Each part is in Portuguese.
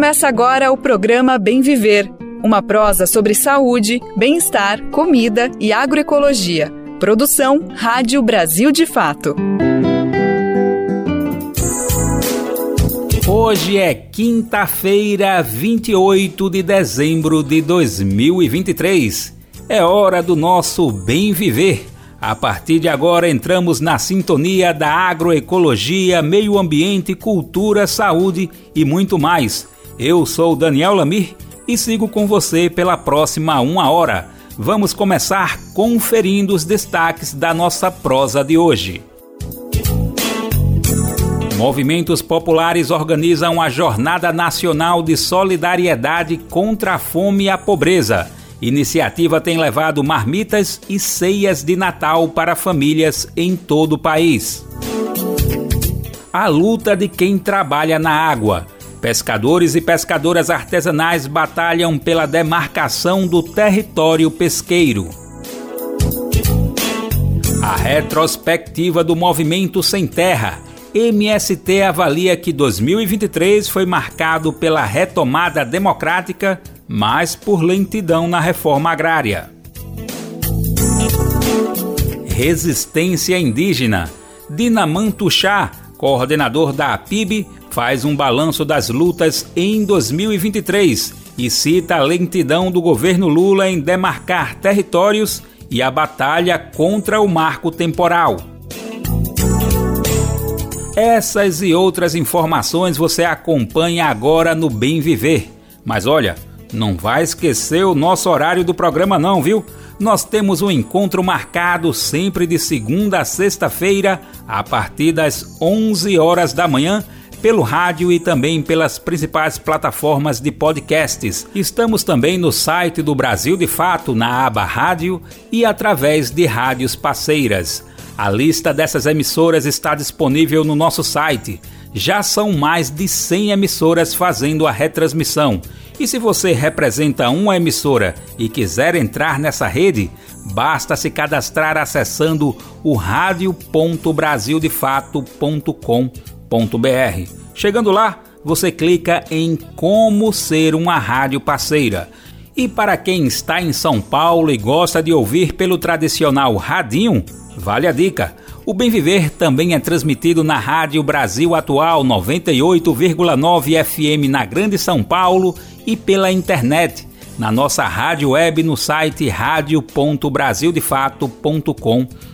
Começa agora o programa Bem Viver, uma prosa sobre saúde, bem-estar, comida e agroecologia. Produção Rádio Brasil de Fato. Hoje é quinta-feira, 28 de dezembro de 2023. É hora do nosso Bem Viver a partir de agora entramos na sintonia da agroecologia, meio ambiente, cultura, saúde e muito mais. Eu sou Daniel Lamir e sigo com você pela próxima uma hora. Vamos começar conferindo os destaques da nossa prosa de hoje. Movimentos populares organizam a Jornada Nacional de Solidariedade contra a Fome e a Pobreza. Iniciativa tem levado marmitas e ceias de Natal para famílias em todo o país. A luta de quem trabalha na água. Pescadores e pescadoras artesanais batalham pela demarcação do território pesqueiro. A retrospectiva do Movimento Sem Terra. MST avalia que 2023 foi marcado pela retomada democrática mas por lentidão na reforma agrária. Resistência indígena. Dinamanto Chá, coordenador da APIB, faz um balanço das lutas em 2023 e cita a lentidão do governo Lula em demarcar territórios e a batalha contra o marco temporal. Essas e outras informações você acompanha agora no Bem Viver. Mas olha, não vai esquecer o nosso horário do programa não, viu? Nós temos um encontro marcado sempre de segunda a sexta-feira, a partir das 11 horas da manhã, pelo rádio e também pelas principais plataformas de podcasts. Estamos também no site do Brasil de Fato, na aba Rádio e através de rádios parceiras. A lista dessas emissoras está disponível no nosso site. Já são mais de 100 emissoras fazendo a retransmissão e se você representa uma emissora e quiser entrar nessa rede, basta se cadastrar acessando o radio.brasildefato.com.br. Chegando lá, você clica em Como ser uma rádio parceira. E para quem está em São Paulo e gosta de ouvir pelo tradicional radinho, vale a dica. O Bem Viver também é transmitido na Rádio Brasil Atual 98,9 FM na Grande São Paulo e pela internet, na nossa rádio web no site radio.brasildefato.com.br.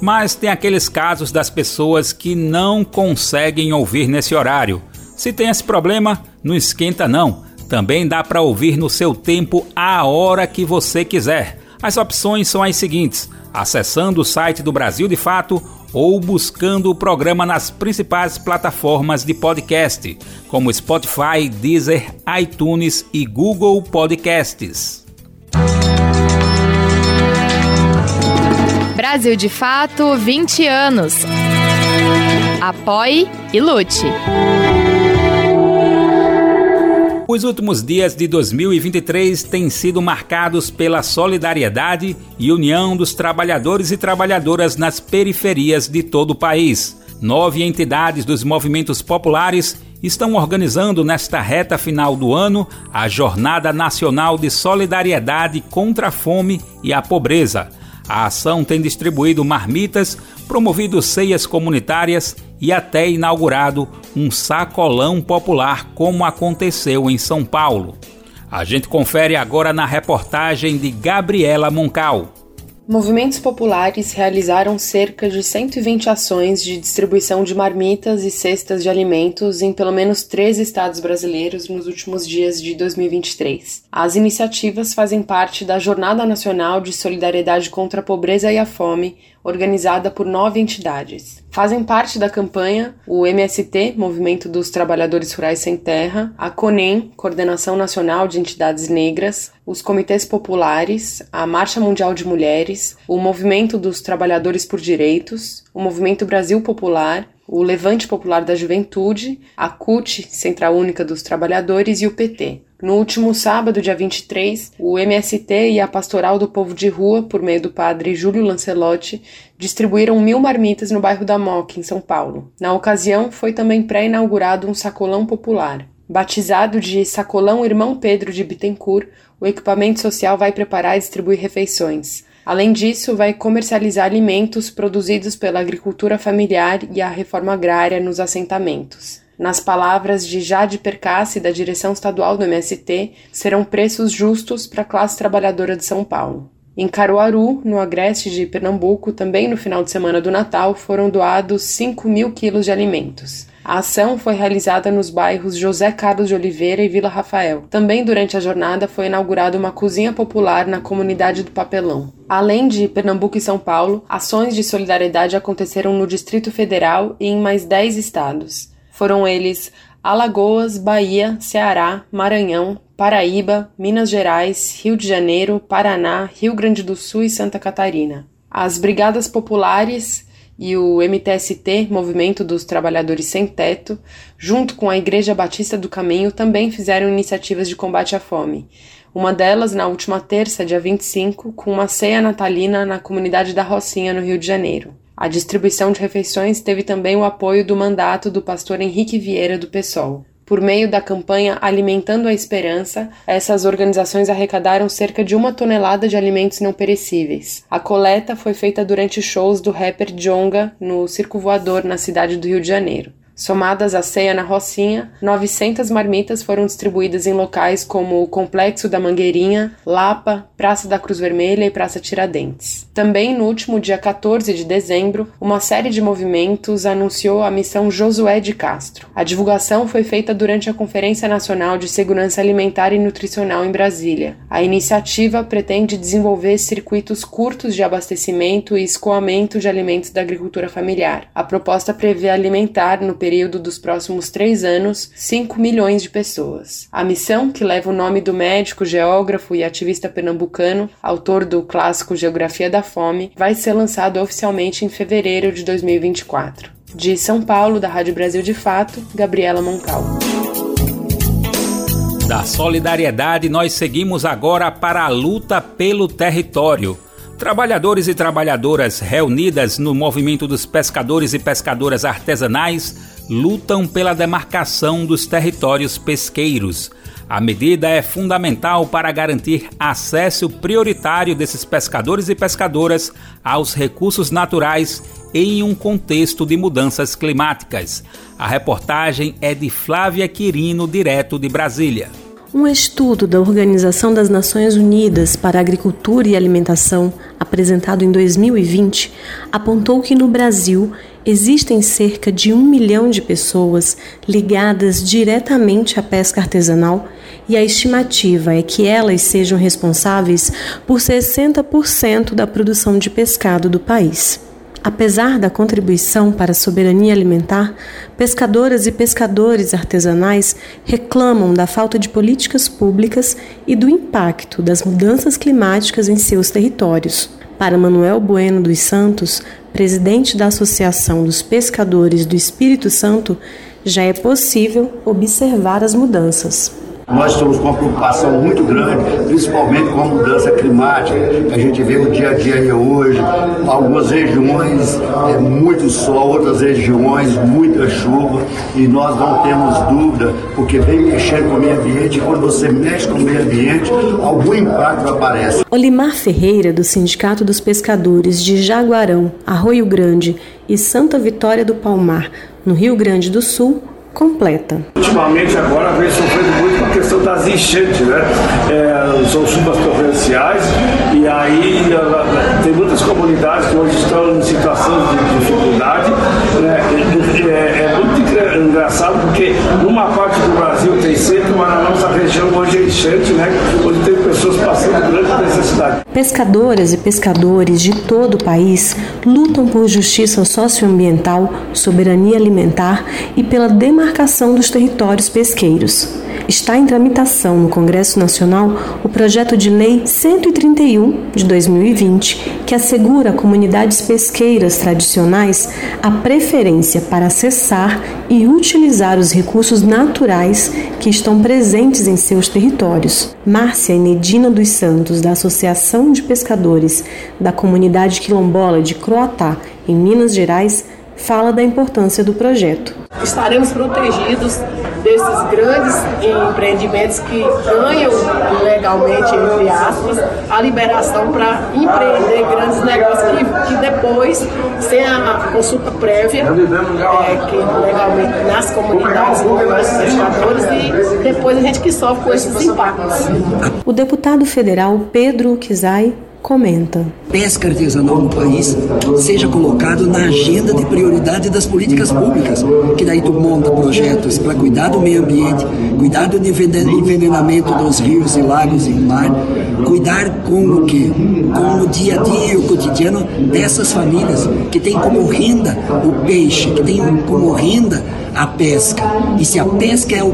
Mas tem aqueles casos das pessoas que não conseguem ouvir nesse horário. Se tem esse problema, não esquenta não. Também dá para ouvir no seu tempo a hora que você quiser. As opções são as seguintes: acessando o site do Brasil de Fato ou buscando o programa nas principais plataformas de podcast, como Spotify, Deezer, iTunes e Google Podcasts. Brasil de Fato 20 anos. Apoie e lute. Os últimos dias de 2023 têm sido marcados pela solidariedade e união dos trabalhadores e trabalhadoras nas periferias de todo o país. Nove entidades dos movimentos populares estão organizando nesta reta final do ano a Jornada Nacional de Solidariedade contra a Fome e a Pobreza. A ação tem distribuído marmitas, promovido ceias comunitárias e até inaugurado um sacolão popular, como aconteceu em São Paulo. A gente confere agora na reportagem de Gabriela Moncal. Movimentos populares realizaram cerca de 120 ações de distribuição de marmitas e cestas de alimentos em pelo menos três estados brasileiros nos últimos dias de 2023. As iniciativas fazem parte da Jornada Nacional de Solidariedade contra a Pobreza e a Fome, organizada por nove entidades. Fazem parte da campanha o MST, Movimento dos Trabalhadores Rurais Sem Terra, a CONEM, Coordenação Nacional de Entidades Negras, os Comitês Populares, a Marcha Mundial de Mulheres, o Movimento dos Trabalhadores por Direitos, o Movimento Brasil Popular, o Levante Popular da Juventude, a CUT, Central Única dos Trabalhadores e o PT. No último sábado, dia 23, o MST e a Pastoral do Povo de Rua, por meio do padre Júlio Lancelotti, distribuíram mil marmitas no bairro da Moca, em São Paulo. Na ocasião, foi também pré-inaugurado um sacolão popular. Batizado de Sacolão Irmão Pedro de Bittencourt, o equipamento social vai preparar e distribuir refeições. Além disso, vai comercializar alimentos produzidos pela agricultura familiar e a reforma agrária nos assentamentos. Nas palavras de Jade Percassi, da direção estadual do MST, serão preços justos para a classe trabalhadora de São Paulo. Em Caruaru, no agreste de Pernambuco, também no final de semana do Natal, foram doados 5 mil quilos de alimentos. A ação foi realizada nos bairros José Carlos de Oliveira e Vila Rafael. Também durante a jornada foi inaugurada uma cozinha popular na comunidade do Papelão. Além de Pernambuco e São Paulo, ações de solidariedade aconteceram no Distrito Federal e em mais 10 estados. Foram eles Alagoas, Bahia, Ceará, Maranhão, Paraíba, Minas Gerais, Rio de Janeiro, Paraná, Rio Grande do Sul e Santa Catarina. As brigadas populares e o MTST, Movimento dos Trabalhadores Sem Teto, junto com a Igreja Batista do Caminho, também fizeram iniciativas de combate à fome. Uma delas na última terça, dia 25, com uma ceia natalina na comunidade da Rocinha, no Rio de Janeiro. A distribuição de refeições teve também o apoio do mandato do pastor Henrique Vieira do PSOL. Por meio da campanha Alimentando a Esperança, essas organizações arrecadaram cerca de uma tonelada de alimentos não perecíveis. A coleta foi feita durante shows do rapper Jonga no Circo Voador, na cidade do Rio de Janeiro. Somadas à ceia na Rocinha, 900 marmitas foram distribuídas em locais como o Complexo da Mangueirinha, Lapa, Praça da Cruz Vermelha e Praça Tiradentes. Também no último dia 14 de dezembro, uma série de movimentos anunciou a missão Josué de Castro. A divulgação foi feita durante a Conferência Nacional de Segurança Alimentar e Nutricional em Brasília. A iniciativa pretende desenvolver circuitos curtos de abastecimento e escoamento de alimentos da agricultura familiar. A proposta prevê alimentar no período dos próximos três anos 5 milhões de pessoas. A missão, que leva o nome do médico, geógrafo e ativista pernambucano, autor do clássico Geografia da Fome, vai ser lançado oficialmente em fevereiro de 2024. De São Paulo, da Rádio Brasil de Fato, Gabriela Moncal. Da solidariedade, nós seguimos agora para a luta pelo território. Trabalhadores e trabalhadoras reunidas no movimento dos pescadores e pescadoras artesanais lutam pela demarcação dos territórios pesqueiros. A medida é fundamental para garantir acesso prioritário desses pescadores e pescadoras aos recursos naturais em um contexto de mudanças climáticas. A reportagem é de Flávia Quirino, direto de Brasília. Um estudo da Organização das Nações Unidas para Agricultura e Alimentação, apresentado em 2020, apontou que no Brasil existem cerca de um milhão de pessoas ligadas diretamente à pesca artesanal e a estimativa é que elas sejam responsáveis por 60% da produção de pescado do país. Apesar da contribuição para a soberania alimentar, pescadoras e pescadores artesanais reclamam da falta de políticas públicas e do impacto das mudanças climáticas em seus territórios. Para Manuel Bueno dos Santos, presidente da Associação dos Pescadores do Espírito Santo, já é possível observar as mudanças. Nós estamos com uma preocupação muito grande, principalmente com a mudança climática, que a gente vê no dia a dia hoje. Algumas regiões é muito sol, outras regiões muita chuva, e nós não temos dúvida, porque vem mexendo com o meio ambiente, e quando você mexe com o meio ambiente, algum impacto aparece. Olimar Ferreira, do Sindicato dos Pescadores de Jaguarão, Arroio Grande e Santa Vitória do Palmar, no Rio Grande do Sul, completa. Ultimamente agora vem sofrendo muito questão das enchentes, né? É, são chuvas torrenciais e aí tem muitas comunidades que hoje estão em situação de dificuldade. Né? É, é, muito engraçado porque numa parte do Brasil tem sempre, mas na nossa região hoje é enchente, né? Onde tem pessoas passando grande necessidade. Pescadoras e pescadores de todo o país lutam por justiça socioambiental, soberania alimentar e pela demarcação dos territórios pesqueiros está em tramitação no Congresso Nacional o projeto de lei 131 de 2020, que assegura a comunidades pesqueiras tradicionais a preferência para acessar e utilizar os recursos naturais que estão presentes em seus territórios. Márcia Inedina dos Santos, da Associação de Pescadores da Comunidade Quilombola de Croatá, em Minas Gerais, fala da importância do projeto. estaremos protegidos desses grandes empreendimentos que ganham legalmente, entre aspas, a liberação para empreender grandes negócios que, que depois, sem a consulta prévia, é, que legalmente nas comunidades, com os pescadores, e depois a gente que sofre com esses impactos. O deputado federal Pedro Kizai comenta. Pesca artesanal no país seja colocado na agenda de prioridade das políticas públicas, que daí tu monta projetos para cuidar do meio ambiente, cuidar do envenenamento dos rios e lagos e mar, cuidar com o que? Com o dia a dia e o cotidiano dessas famílias que tem como renda o peixe, que tem como renda a pesca. E se a pesca é o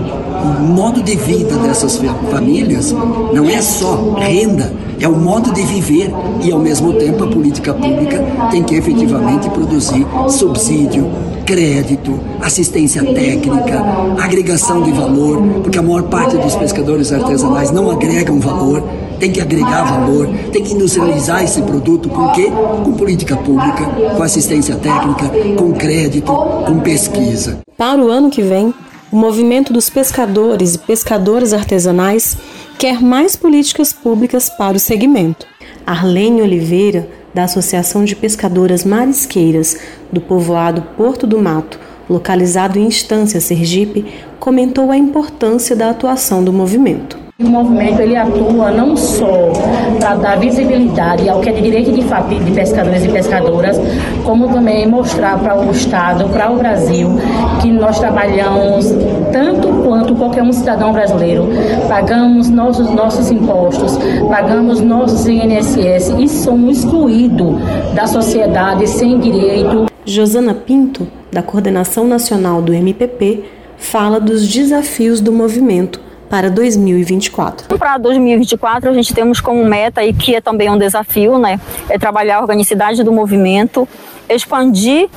modo de vida dessas famílias, não é só renda, é o modo de viver e ao mesmo tempo a política pública tem que efetivamente produzir subsídio, crédito, assistência técnica, agregação de valor, porque a maior parte dos pescadores artesanais não agregam valor, tem que agregar valor, tem que industrializar esse produto, com quê? Com política pública, com assistência técnica, com crédito, com pesquisa. Para o ano que vem, o movimento dos pescadores e pescadoras artesanais quer mais políticas públicas para o segmento. Arlene Oliveira, da Associação de Pescadoras Marisqueiras do povoado Porto do Mato, localizado em Estância, Sergipe, comentou a importância da atuação do movimento. O movimento ele atua não só para dar visibilidade ao que é de direito de, de pescadores e pescadoras, como também mostrar para o Estado, para o Brasil, que nós trabalhamos tanto quanto qualquer um cidadão brasileiro, pagamos nossos, nossos impostos, pagamos nossos INSS e somos excluídos da sociedade sem direito. Josana Pinto, da Coordenação Nacional do MPP, fala dos desafios do movimento para 2024. Para 2024 a gente temos como meta e que é também um desafio, né, é trabalhar a organicidade do movimento, expandir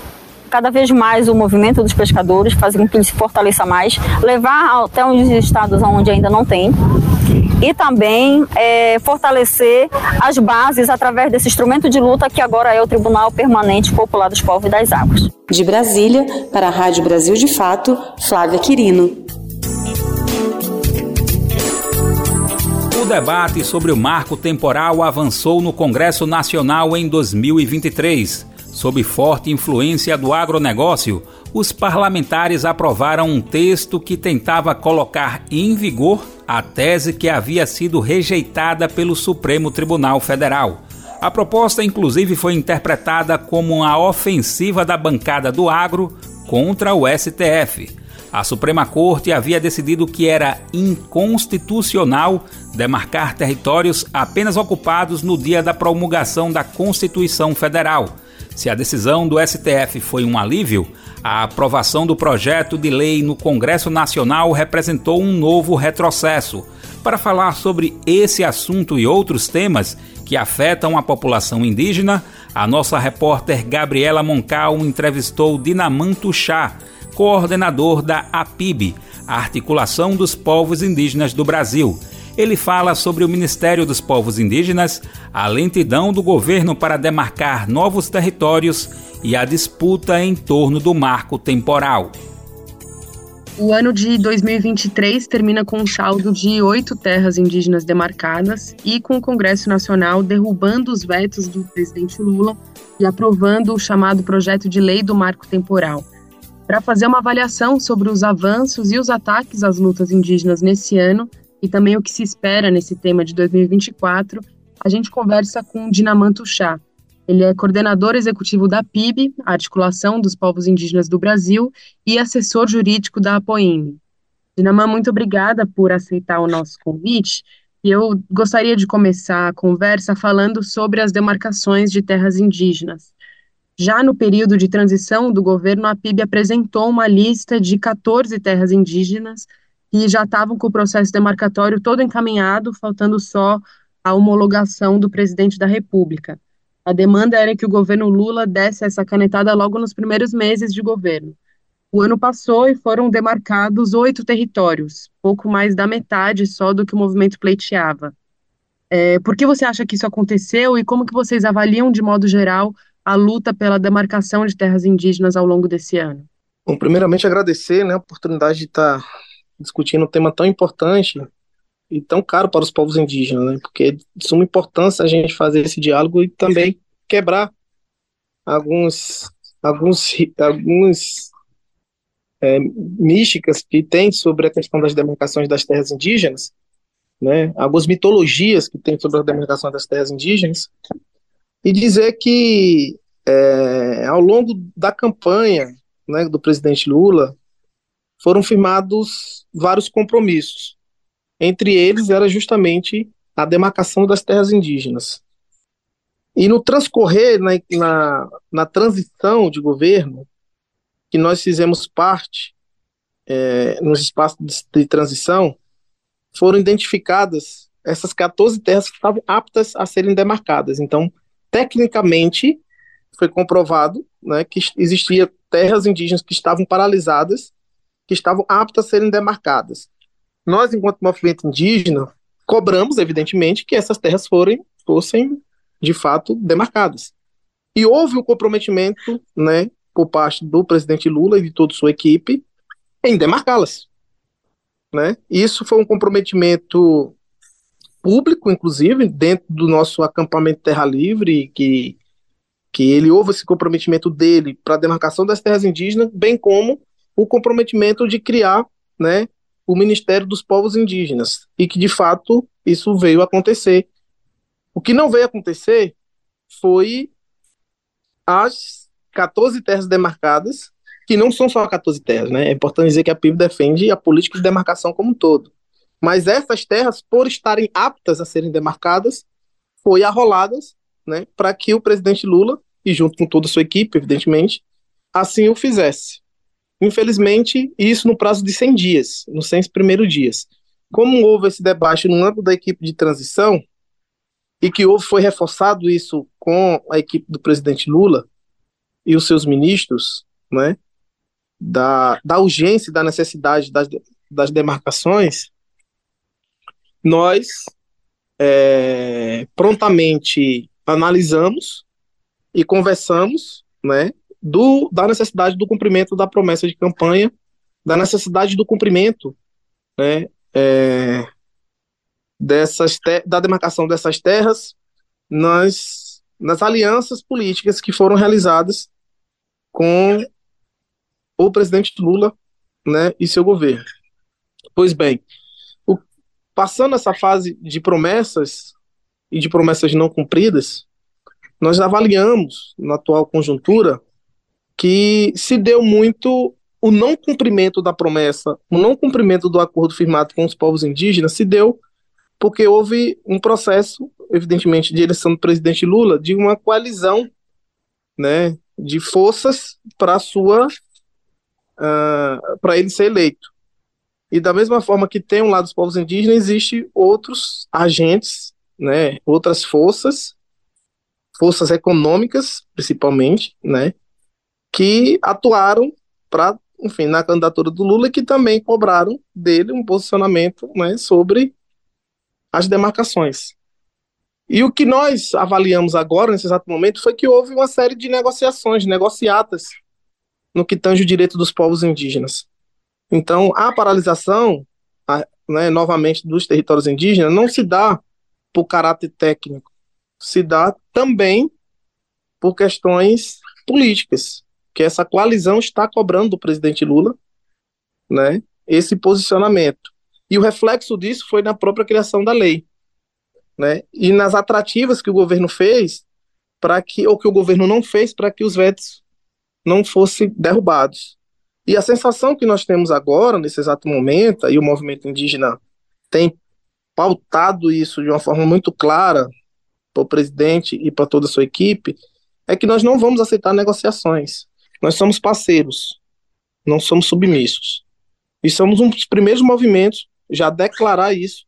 cada vez mais o movimento dos pescadores, fazer com que ele se fortaleça mais, levar até os estados onde ainda não tem e também é, fortalecer as bases através desse instrumento de luta que agora é o Tribunal Permanente Popular dos Povos e das Águas. De Brasília, para a Rádio Brasil de Fato, Flávia Quirino. Debate sobre o marco temporal avançou no Congresso Nacional em 2023. Sob forte influência do agronegócio, os parlamentares aprovaram um texto que tentava colocar em vigor a tese que havia sido rejeitada pelo Supremo Tribunal Federal. A proposta, inclusive, foi interpretada como uma ofensiva da bancada do agro contra o STF. A Suprema Corte havia decidido que era inconstitucional demarcar territórios apenas ocupados no dia da promulgação da Constituição Federal. Se a decisão do STF foi um alívio, a aprovação do projeto de lei no Congresso Nacional representou um novo retrocesso. Para falar sobre esse assunto e outros temas que afetam a população indígena, a nossa repórter Gabriela Moncal entrevistou Dinamanto Chá, coordenador da APIB, Articulação dos Povos Indígenas do Brasil. Ele fala sobre o Ministério dos Povos Indígenas, a lentidão do governo para demarcar novos territórios e a disputa em torno do marco temporal. O ano de 2023 termina com um saldo de oito terras indígenas demarcadas e com o Congresso Nacional derrubando os vetos do presidente Lula e aprovando o chamado projeto de lei do marco temporal para fazer uma avaliação sobre os avanços e os ataques às lutas indígenas nesse ano e também o que se espera nesse tema de 2024, a gente conversa com Dinamanto Chá. Ele é coordenador executivo da PIB, Articulação dos Povos Indígenas do Brasil, e assessor jurídico da APOIM. Dinamã, muito obrigada por aceitar o nosso convite. E eu gostaria de começar a conversa falando sobre as demarcações de terras indígenas. Já no período de transição do governo, a PIB apresentou uma lista de 14 terras indígenas que já estavam com o processo demarcatório todo encaminhado, faltando só a homologação do presidente da República. A demanda era que o governo Lula desse essa canetada logo nos primeiros meses de governo. O ano passou e foram demarcados oito territórios, pouco mais da metade só do que o movimento pleiteava. É, por que você acha que isso aconteceu e como que vocês avaliam, de modo geral, a luta pela demarcação de terras indígenas ao longo desse ano? Bom, primeiramente agradecer né, a oportunidade de estar discutindo um tema tão importante e tão caro para os povos indígenas, né? Porque é de suma importância a gente fazer esse diálogo e também quebrar alguns alguns alguns é, místicas que tem sobre a questão das demarcações das terras indígenas, né? Algumas mitologias que tem sobre a demarcação das terras indígenas e dizer que é, ao longo da campanha né, do presidente Lula foram firmados vários compromissos entre eles era justamente a demarcação das terras indígenas. E no transcorrer, na, na, na transição de governo, que nós fizemos parte é, nos espaços de, de transição, foram identificadas essas 14 terras que estavam aptas a serem demarcadas. Então, tecnicamente, foi comprovado né, que existia terras indígenas que estavam paralisadas, que estavam aptas a serem demarcadas nós, enquanto movimento indígena, cobramos, evidentemente, que essas terras forem, fossem, de fato, demarcadas. E houve um comprometimento, né, por parte do presidente Lula e de toda sua equipe, em demarcá-las. Né? Isso foi um comprometimento público, inclusive, dentro do nosso acampamento Terra Livre, que, que ele houve esse comprometimento dele para a demarcação das terras indígenas, bem como o comprometimento de criar né, o Ministério dos Povos Indígenas, e que de fato isso veio acontecer. O que não veio acontecer foi as 14 terras demarcadas, que não são só 14 terras, né? É importante dizer que a PIB defende a política de demarcação como um todo. Mas essas terras, por estarem aptas a serem demarcadas, foi arroladas, né, para que o presidente Lula, e junto com toda a sua equipe, evidentemente, assim o fizesse. Infelizmente, isso no prazo de 100 dias, nos 100 primeiros dias. Como houve esse debate no âmbito da equipe de transição, e que houve, foi reforçado isso com a equipe do presidente Lula e os seus ministros, né, da, da urgência e da necessidade das, das demarcações, nós é, prontamente analisamos e conversamos, né, do, da necessidade do cumprimento da promessa de campanha, da necessidade do cumprimento né, é, dessas da demarcação dessas terras nas, nas alianças políticas que foram realizadas com o presidente Lula né, e seu governo. Pois bem, passando essa fase de promessas e de promessas não cumpridas, nós avaliamos, na atual conjuntura, que se deu muito o não cumprimento da promessa, o não cumprimento do acordo firmado com os povos indígenas se deu porque houve um processo, evidentemente, de eleição do presidente Lula, de uma coalizão, né, de forças para sua uh, para ele ser eleito. E da mesma forma que tem um lado dos povos indígenas, existe outros agentes, né, outras forças, forças econômicas, principalmente, né, que atuaram para, enfim, na candidatura do Lula que também cobraram dele um posicionamento né, sobre as demarcações. E o que nós avaliamos agora, nesse exato momento, foi que houve uma série de negociações, negociatas, no que tange o direito dos povos indígenas. Então, a paralisação, a, né, novamente, dos territórios indígenas, não se dá por caráter técnico, se dá também por questões políticas que essa coalizão está cobrando do presidente Lula, né, esse posicionamento. E o reflexo disso foi na própria criação da lei, né, e nas atrativas que o governo fez para que ou que o governo não fez para que os vetos não fossem derrubados. E a sensação que nós temos agora, nesse exato momento, e o movimento indígena tem pautado isso de uma forma muito clara para o presidente e para toda a sua equipe, é que nós não vamos aceitar negociações. Nós somos parceiros, não somos submissos. E somos um dos primeiros movimentos já a declarar isso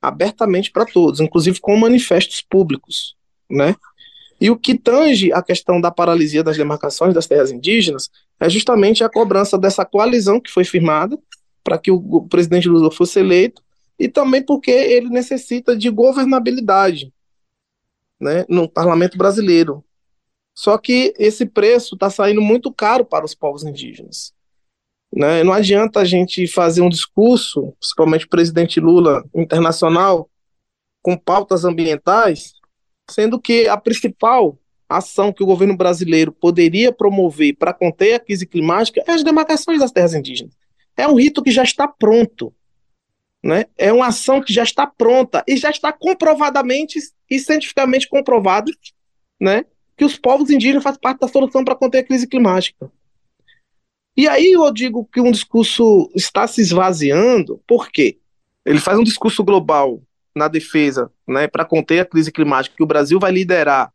abertamente para todos, inclusive com manifestos públicos, né? E o que tange a questão da paralisia das demarcações das terras indígenas é justamente a cobrança dessa coalizão que foi firmada para que o presidente Lula fosse eleito e também porque ele necessita de governabilidade né, no parlamento brasileiro. Só que esse preço está saindo muito caro para os povos indígenas. Né? Não adianta a gente fazer um discurso, principalmente o presidente Lula internacional, com pautas ambientais, sendo que a principal ação que o governo brasileiro poderia promover para conter a crise climática é as demarcações das terras indígenas. É um rito que já está pronto. Né? É uma ação que já está pronta e já está comprovadamente e cientificamente comprovado né, que os povos indígenas fazem parte da solução para conter a crise climática. E aí eu digo que um discurso está se esvaziando, por quê? Ele faz um discurso global na defesa né, para conter a crise climática, que o Brasil vai liderar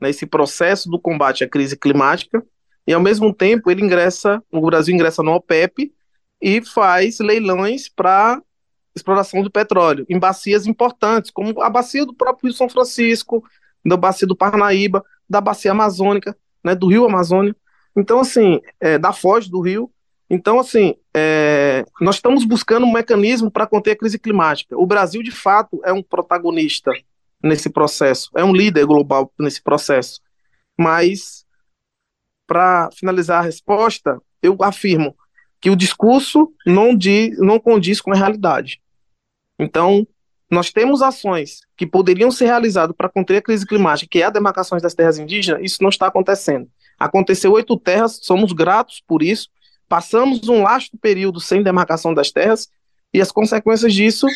nesse processo do combate à crise climática, e ao mesmo tempo ele ingressa, o Brasil ingressa no OPEP e faz leilões para exploração do petróleo em bacias importantes, como a bacia do próprio Rio São Francisco, da bacia do Parnaíba, da bacia amazônica, né, do Rio Amazônia. Então, assim, é, da foz do Rio. Então, assim, é, nós estamos buscando um mecanismo para conter a crise climática. O Brasil, de fato, é um protagonista nesse processo, é um líder global nesse processo. Mas, para finalizar a resposta, eu afirmo que o discurso não, diz, não condiz com a realidade. Então, nós temos ações que poderiam ser realizadas para conter a crise climática, que é a demarcação das terras indígenas, isso não está acontecendo. Aconteceu oito terras, somos gratos por isso. Passamos um vasto período sem demarcação das terras e as consequências disso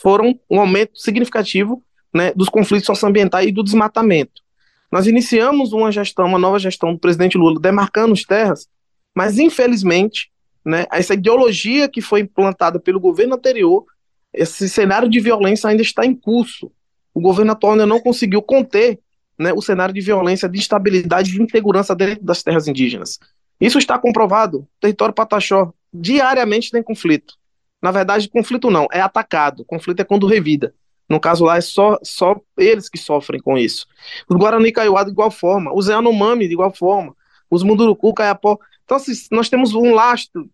foram um aumento significativo né, dos conflitos socioambientais e do desmatamento. Nós iniciamos uma gestão, uma nova gestão do presidente Lula demarcando as terras, mas infelizmente, né, essa ideologia que foi implantada pelo governo anterior, esse cenário de violência ainda está em curso. O governo atual ainda não conseguiu conter né, o cenário de violência, de instabilidade, de insegurança dentro das terras indígenas. Isso está comprovado. O território Pataxó diariamente tem conflito. Na verdade, conflito não, é atacado. Conflito é quando revida. No caso lá, é só, só eles que sofrem com isso. Os Guarani Kaiowá de igual forma, os Yanomami de igual forma, os Munduruku, Caiapó. Então, assim, nós temos um lastro,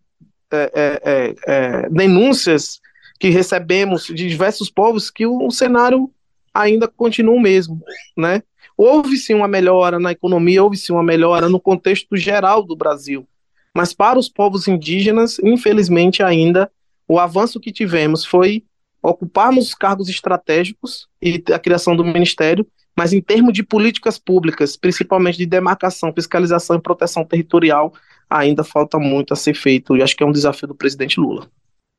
é, é, é, é, denúncias que recebemos de diversos povos que o, o cenário ainda continua o mesmo, né? Houve sim uma melhora na economia, houve sim uma melhora no contexto geral do Brasil. Mas para os povos indígenas, infelizmente ainda, o avanço que tivemos foi ocuparmos cargos estratégicos e a criação do ministério, mas em termos de políticas públicas, principalmente de demarcação, fiscalização e proteção territorial, ainda falta muito a ser feito e acho que é um desafio do presidente Lula.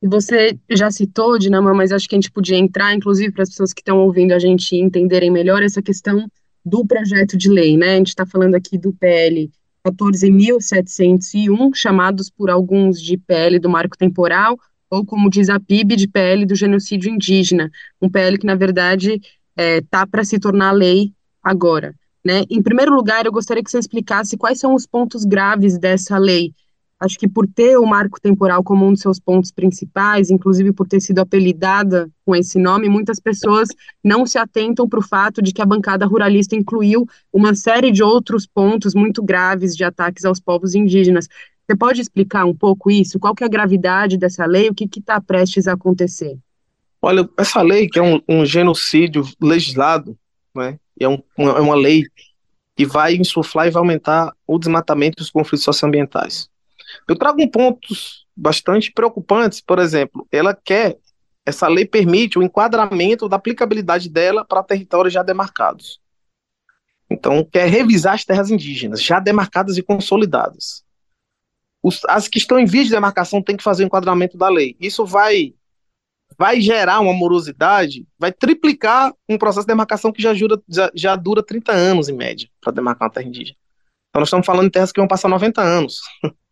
Você já citou, Dinamã, mas acho que a gente podia entrar, inclusive para as pessoas que estão ouvindo a gente entenderem melhor essa questão do projeto de lei, né? A gente está falando aqui do PL 14.701, chamados por alguns de PL do marco temporal, ou como diz a PIB, de PL do genocídio indígena, um PL que, na verdade, está é, tá para se tornar lei agora. Né? Em primeiro lugar, eu gostaria que você explicasse quais são os pontos graves dessa lei, Acho que por ter o marco temporal como um dos seus pontos principais, inclusive por ter sido apelidada com esse nome, muitas pessoas não se atentam para o fato de que a bancada ruralista incluiu uma série de outros pontos muito graves de ataques aos povos indígenas. Você pode explicar um pouco isso? Qual que é a gravidade dessa lei? O que está prestes a acontecer? Olha, essa lei, que é um, um genocídio legislado, né, é, um, uma, é uma lei que vai insuflar e vai aumentar o desmatamento e os conflitos socioambientais. Eu trago pontos bastante preocupantes, por exemplo, ela quer, essa lei permite o enquadramento da aplicabilidade dela para territórios já demarcados. Então, quer revisar as terras indígenas, já demarcadas e consolidadas. Os, as que estão em via de demarcação têm que fazer o enquadramento da lei. Isso vai vai gerar uma morosidade, vai triplicar um processo de demarcação que já, jura, já, já dura 30 anos, em média, para demarcar uma terra indígena. Então, nós estamos falando de terras que vão passar 90 anos.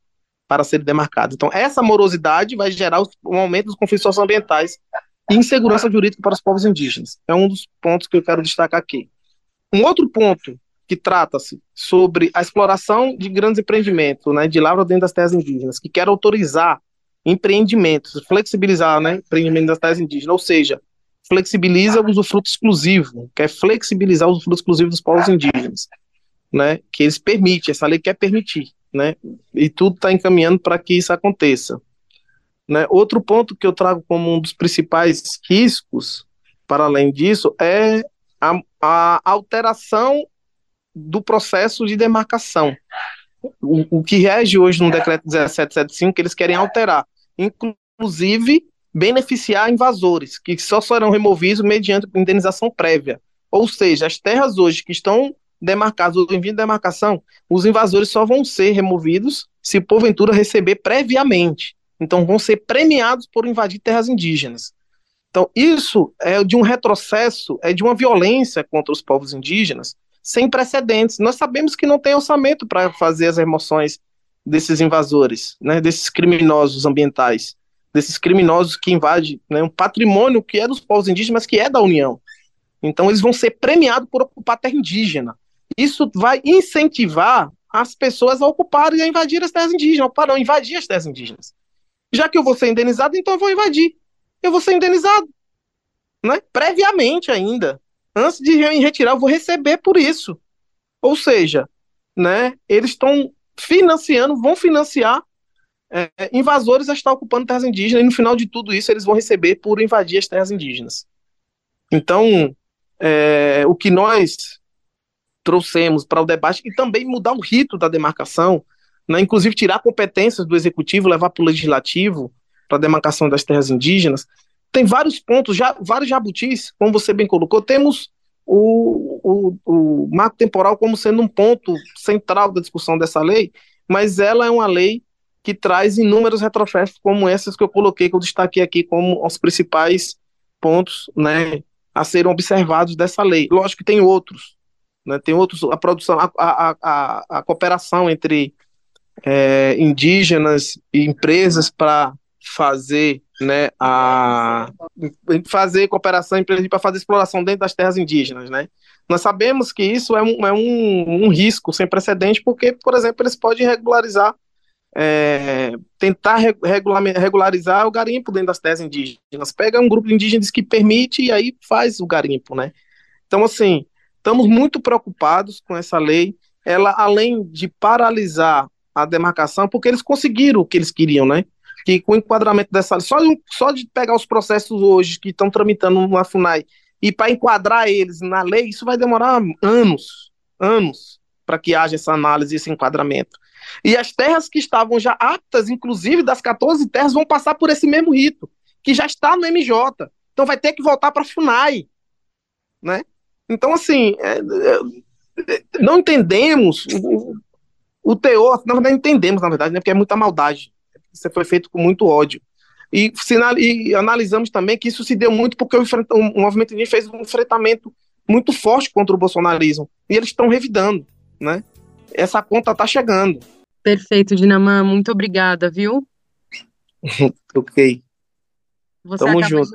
para serem demarcados. Então, essa morosidade vai gerar um aumento dos conflitos socioambientais e insegurança jurídica para os povos indígenas. É um dos pontos que eu quero destacar aqui. Um outro ponto que trata-se sobre a exploração de grandes empreendimentos, né, de lavra dentro das terras indígenas, que quer autorizar empreendimentos, flexibilizar, né, empreendimento das terras indígenas, ou seja, flexibiliza o usufruto exclusivo, quer flexibilizar o usufruto exclusivo dos povos indígenas, né, que eles permitem, essa lei quer permitir né? E tudo está encaminhando para que isso aconteça. Né? Outro ponto que eu trago como um dos principais riscos, para além disso, é a, a alteração do processo de demarcação. o, o que rege hoje no decreto 1775, que eles querem alterar, inclusive beneficiar invasores, que só serão removidos mediante indenização prévia. Ou seja, as terras hoje que estão demarcadas ou em via de demarcação, os invasores só vão ser removidos se porventura receber previamente. Então vão ser premiados por invadir terras indígenas. Então isso é de um retrocesso, é de uma violência contra os povos indígenas sem precedentes. Nós sabemos que não tem orçamento para fazer as remoções desses invasores, né, desses criminosos ambientais, desses criminosos que invadem né, um patrimônio que é dos povos indígenas, mas que é da União. Então eles vão ser premiados por ocupar terra indígena. Isso vai incentivar as pessoas a ocuparem e a invadir as terras indígenas, ocupar não, invadir as terras indígenas. Já que eu vou ser indenizado, então eu vou invadir. Eu vou ser indenizado. Né? Previamente ainda. Antes de retirar, eu vou receber por isso. Ou seja, né, eles estão financiando, vão financiar é, invasores a estar ocupando terras indígenas, e no final de tudo isso eles vão receber por invadir as terras indígenas. Então, é, o que nós trouxemos para o debate e também mudar o rito da demarcação, né, inclusive tirar competências do executivo, levar para o legislativo para a demarcação das terras indígenas. Tem vários pontos, já, vários jabutis, como você bem colocou, temos o, o, o marco temporal como sendo um ponto central da discussão dessa lei, mas ela é uma lei que traz inúmeros retrocessos como esses que eu coloquei, que eu destaquei aqui como os principais pontos né, a serem observados dessa lei. Lógico que tem outros, né, tem outros, a produção, a, a, a, a cooperação entre é, indígenas e empresas para fazer né, a fazer cooperação para fazer exploração dentro das terras indígenas, né? Nós sabemos que isso é um, é um, um risco sem precedente, porque, por exemplo, eles podem regularizar é, tentar regularizar o garimpo dentro das terras indígenas. Pega um grupo de indígenas que permite e aí faz o garimpo, né? Então, assim, estamos muito preocupados com essa lei. Ela, além de paralisar a demarcação, porque eles conseguiram o que eles queriam, né? Que com o enquadramento dessa só, só de pegar os processos hoje que estão tramitando na FUNAI e para enquadrar eles na lei, isso vai demorar anos, anos, para que haja essa análise, esse enquadramento. E as terras que estavam já aptas, inclusive das 14 terras, vão passar por esse mesmo rito, que já está no MJ. Então vai ter que voltar para a FUNAI. Né? Então, assim, é, é, não entendemos o, o teor, na verdade, entendemos, na verdade, né, porque é muita maldade. Isso foi feito com muito ódio. E, e analisamos também que isso se deu muito porque o, o movimento indígena fez um enfrentamento muito forte contra o bolsonarismo. E eles estão revidando, né? Essa conta está chegando. Perfeito, Dinamã. Muito obrigada, viu? ok. Você Tamo junto.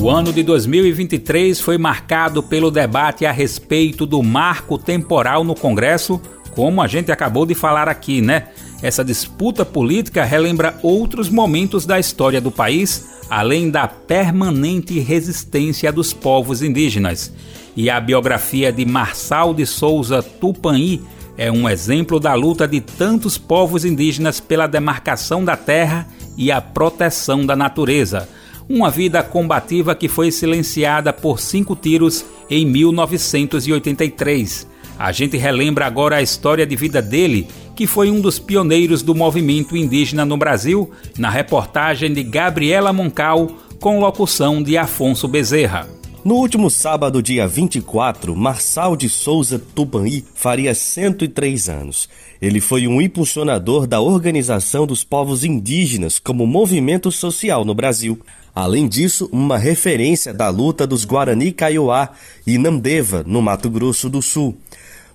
O ano de 2023 foi marcado pelo debate a respeito do marco temporal no Congresso, como a gente acabou de falar aqui, né? Essa disputa política relembra outros momentos da história do país, além da permanente resistência dos povos indígenas e a biografia de Marçal de Souza Tupani é um exemplo da luta de tantos povos indígenas pela demarcação da terra e a proteção da natureza. Uma vida combativa que foi silenciada por cinco tiros em 1983. A gente relembra agora a história de vida dele, que foi um dos pioneiros do movimento indígena no Brasil, na reportagem de Gabriela Moncal, com locução de Afonso Bezerra. No último sábado, dia 24, Marçal de Souza Tupani faria 103 anos. Ele foi um impulsionador da Organização dos Povos Indígenas como movimento social no Brasil. Além disso, uma referência da luta dos Guarani Kaiowá e Namdeva, no Mato Grosso do Sul.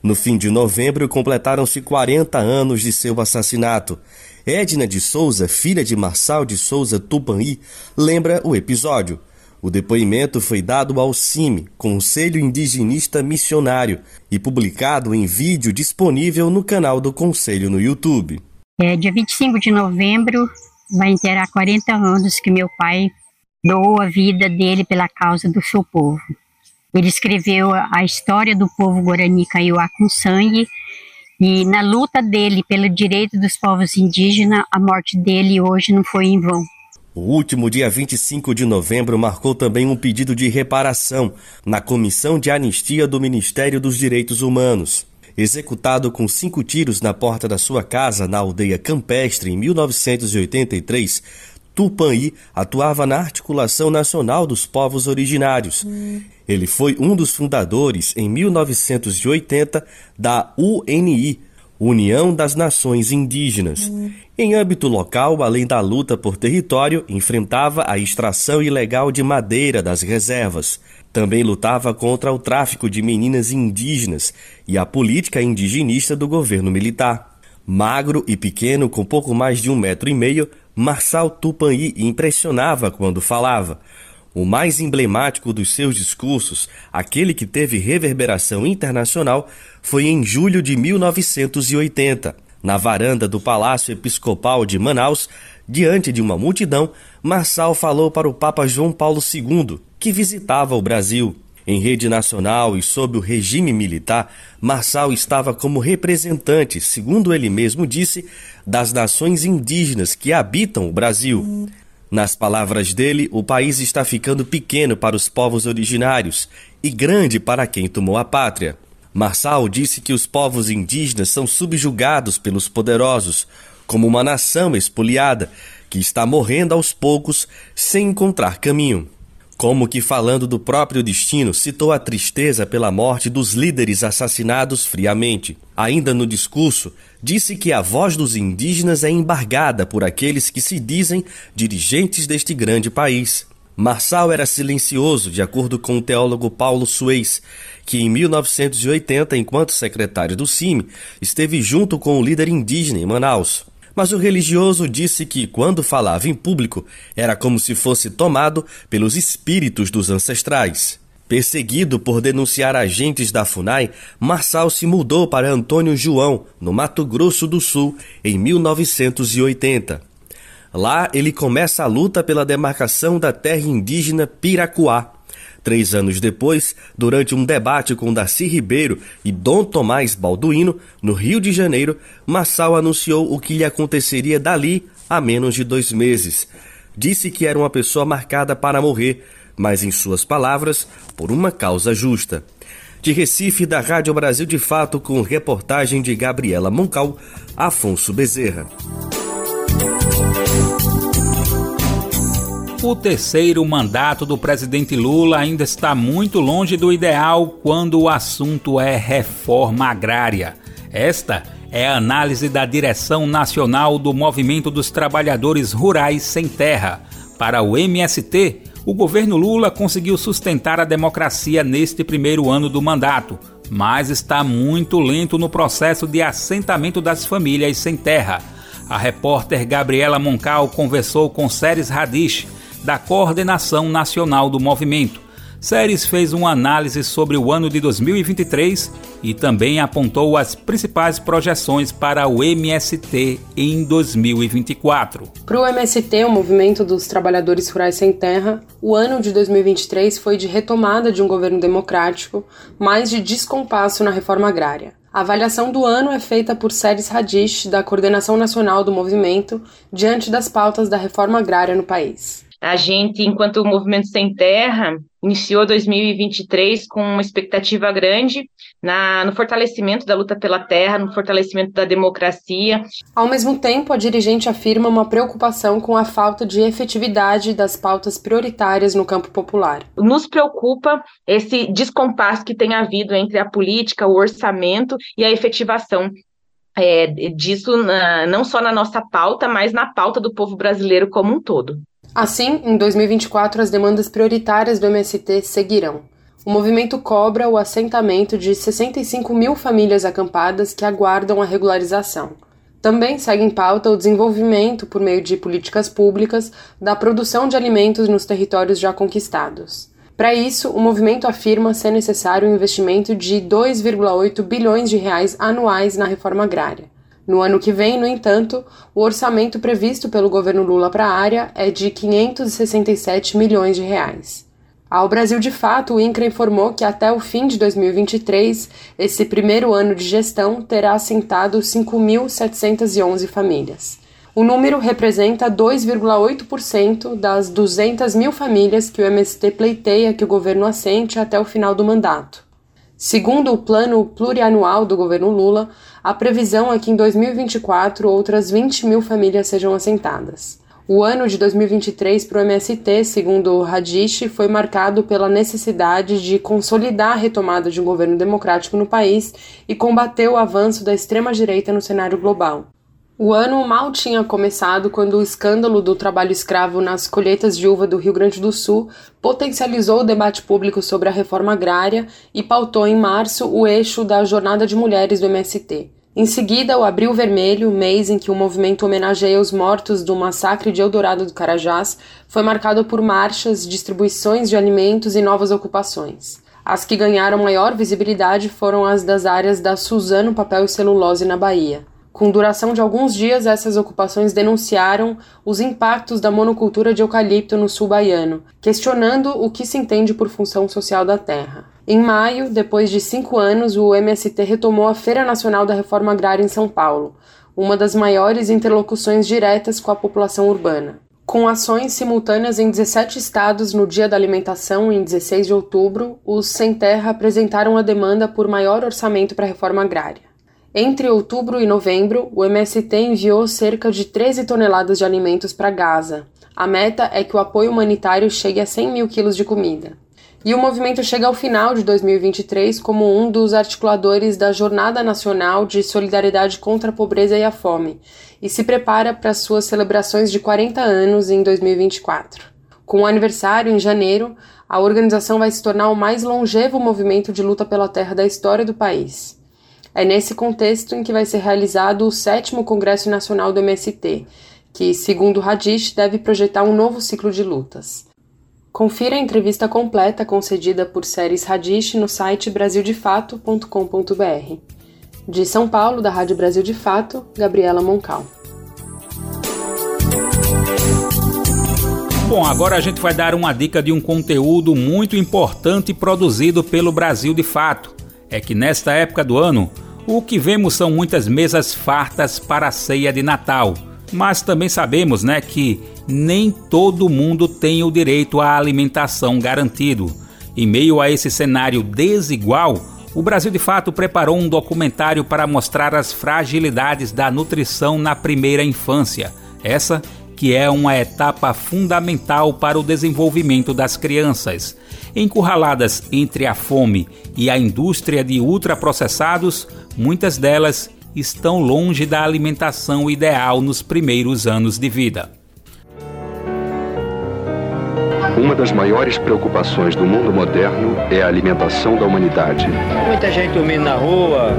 No fim de novembro, completaram-se 40 anos de seu assassinato. Edna de Souza, filha de Marçal de Souza Tupani, lembra o episódio. O depoimento foi dado ao CIMI, Conselho Indigenista Missionário, e publicado em vídeo disponível no canal do Conselho no YouTube. É, dia 25 de novembro vai inteirar 40 anos que meu pai doou a vida dele pela causa do seu povo. Ele escreveu a história do povo Guarani Kaiowá com sangue e na luta dele pelo direito dos povos indígenas, a morte dele hoje não foi em vão. O último dia 25 de novembro marcou também um pedido de reparação na Comissão de Anistia do Ministério dos Direitos Humanos. Executado com cinco tiros na porta da sua casa na aldeia campestre em 1983, Tupãí atuava na Articulação Nacional dos Povos Originários. Ele foi um dos fundadores, em 1980, da UNI, União das Nações Indígenas. Em âmbito local, além da luta por território, enfrentava a extração ilegal de madeira das reservas. Também lutava contra o tráfico de meninas indígenas e a política indigenista do governo militar. Magro e pequeno, com pouco mais de um metro e meio, Marçal Tupani impressionava quando falava. O mais emblemático dos seus discursos, aquele que teve reverberação internacional, foi em julho de 1980. Na varanda do Palácio Episcopal de Manaus, diante de uma multidão, Marçal falou para o Papa João Paulo II, que visitava o Brasil. Em rede nacional e sob o regime militar, Marçal estava como representante, segundo ele mesmo disse, das nações indígenas que habitam o Brasil. Nas palavras dele, o país está ficando pequeno para os povos originários e grande para quem tomou a pátria. Marçal disse que os povos indígenas são subjugados pelos poderosos, como uma nação espoliada que está morrendo aos poucos sem encontrar caminho. Como que falando do próprio destino, citou a tristeza pela morte dos líderes assassinados friamente. Ainda no discurso, disse que a voz dos indígenas é embargada por aqueles que se dizem dirigentes deste grande país. Marçal era silencioso, de acordo com o teólogo Paulo Suez, que em 1980, enquanto secretário do CIMI, esteve junto com o líder indígena em Manaus. Mas o religioso disse que, quando falava em público, era como se fosse tomado pelos espíritos dos ancestrais. Perseguido por denunciar agentes da FUNAI, Marçal se mudou para Antônio João, no Mato Grosso do Sul, em 1980. Lá ele começa a luta pela demarcação da terra indígena Piracuá. Três anos depois, durante um debate com Darcy Ribeiro e Dom Tomás Balduino, no Rio de Janeiro, Massal anunciou o que lhe aconteceria dali a menos de dois meses. Disse que era uma pessoa marcada para morrer, mas, em suas palavras, por uma causa justa. De Recife, da Rádio Brasil de Fato, com reportagem de Gabriela Moncal, Afonso Bezerra. O terceiro mandato do presidente Lula ainda está muito longe do ideal quando o assunto é reforma agrária. Esta é a análise da direção nacional do Movimento dos Trabalhadores Rurais Sem Terra. Para o MST, o governo Lula conseguiu sustentar a democracia neste primeiro ano do mandato, mas está muito lento no processo de assentamento das famílias sem terra. A repórter Gabriela Moncal conversou com Séries Radish, da coordenação nacional do movimento. Séries fez uma análise sobre o ano de 2023 e também apontou as principais projeções para o MST em 2024. Para o MST, o Movimento dos Trabalhadores Rurais Sem Terra, o ano de 2023 foi de retomada de um governo democrático, mas de descompasso na reforma agrária. A avaliação do ano é feita por Séries Radish, da Coordenação Nacional do Movimento, diante das pautas da reforma agrária no país. A gente, enquanto Movimento Sem Terra, iniciou 2023 com uma expectativa grande na, no fortalecimento da luta pela terra, no fortalecimento da democracia. Ao mesmo tempo, a dirigente afirma uma preocupação com a falta de efetividade das pautas prioritárias no campo popular. Nos preocupa esse descompasso que tem havido entre a política, o orçamento e a efetivação é, disso na, não só na nossa pauta, mas na pauta do povo brasileiro como um todo. Assim, em 2024, as demandas prioritárias do MST seguirão. O movimento cobra o assentamento de 65 mil famílias acampadas que aguardam a regularização. Também segue em pauta o desenvolvimento, por meio de políticas públicas, da produção de alimentos nos territórios já conquistados. Para isso, o movimento afirma ser necessário um investimento de 2,8 bilhões de reais anuais na reforma agrária. No ano que vem, no entanto, o orçamento previsto pelo governo Lula para a área é de 567 milhões de reais. Ao Brasil de Fato, o INCRA informou que até o fim de 2023, esse primeiro ano de gestão terá assentado 5.711 famílias. O número representa 2,8% das 200 mil famílias que o MST pleiteia que o governo assente até o final do mandato. Segundo o plano plurianual do governo Lula, a previsão é que em 2024 outras 20 mil famílias sejam assentadas. O ano de 2023 para o MST, segundo Radish, foi marcado pela necessidade de consolidar a retomada de um governo democrático no país e combater o avanço da extrema-direita no cenário global. O ano mal tinha começado quando o escândalo do trabalho escravo nas colheitas de uva do Rio Grande do Sul potencializou o debate público sobre a reforma agrária e pautou em março o eixo da Jornada de Mulheres do MST. Em seguida, o Abril Vermelho, mês em que o movimento homenageia os mortos do massacre de Eldorado do Carajás, foi marcado por marchas, distribuições de alimentos e novas ocupações. As que ganharam maior visibilidade foram as das áreas da Suzano Papel e Celulose na Bahia. Com duração de alguns dias, essas ocupações denunciaram os impactos da monocultura de eucalipto no sul baiano, questionando o que se entende por função social da terra. Em maio, depois de cinco anos, o MST retomou a Feira Nacional da Reforma Agrária em São Paulo, uma das maiores interlocuções diretas com a população urbana. Com ações simultâneas em 17 estados no Dia da Alimentação, em 16 de outubro, os Sem Terra apresentaram a demanda por maior orçamento para a reforma agrária. Entre outubro e novembro, o MST enviou cerca de 13 toneladas de alimentos para Gaza. A meta é que o apoio humanitário chegue a 100 mil quilos de comida. E o movimento chega ao final de 2023 como um dos articuladores da Jornada Nacional de Solidariedade contra a Pobreza e a Fome e se prepara para suas celebrações de 40 anos em 2024. Com o aniversário em janeiro, a organização vai se tornar o mais longevo movimento de luta pela terra da história do país. É nesse contexto em que vai ser realizado o sétimo Congresso Nacional do MST, que, segundo Radish, deve projetar um novo ciclo de lutas. Confira a entrevista completa concedida por Séries Radish no site brasildefato.com.br. De São Paulo, da Rádio Brasil de Fato, Gabriela Moncal. Bom, agora a gente vai dar uma dica de um conteúdo muito importante produzido pelo Brasil de Fato. É que nesta época do ano, o que vemos são muitas mesas fartas para a ceia de Natal. Mas também sabemos, né, que nem todo mundo tem o direito à alimentação garantido. Em meio a esse cenário desigual, o Brasil de Fato preparou um documentário para mostrar as fragilidades da nutrição na primeira infância. Essa que é uma etapa fundamental para o desenvolvimento das crianças. Encurraladas entre a fome e a indústria de ultraprocessados, muitas delas estão longe da alimentação ideal nos primeiros anos de vida. Uma das maiores preocupações do mundo moderno é a alimentação da humanidade. Muita gente dormindo na rua,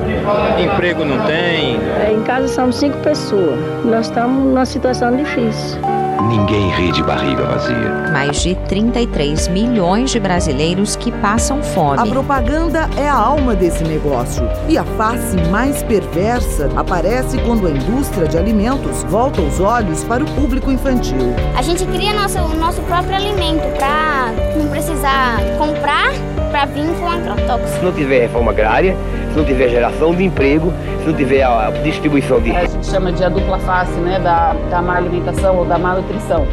emprego não tem. É, em casa somos cinco pessoas. Nós estamos numa situação difícil. Ninguém ri de barriga vazia. Mais de 33 milhões de brasileiros que passam fome. A propaganda é a alma desse negócio. E a face mais perversa aparece quando a indústria de alimentos volta os olhos para o público infantil. A gente cria nosso, o nosso próprio alimento para não precisar comprar para vir com agrotóxico. Se não tiver reforma agrária, se não tiver geração de emprego, se não tiver a distribuição de. A gente chama de a dupla face, né? Da, da má alimentação ou da má nutrição.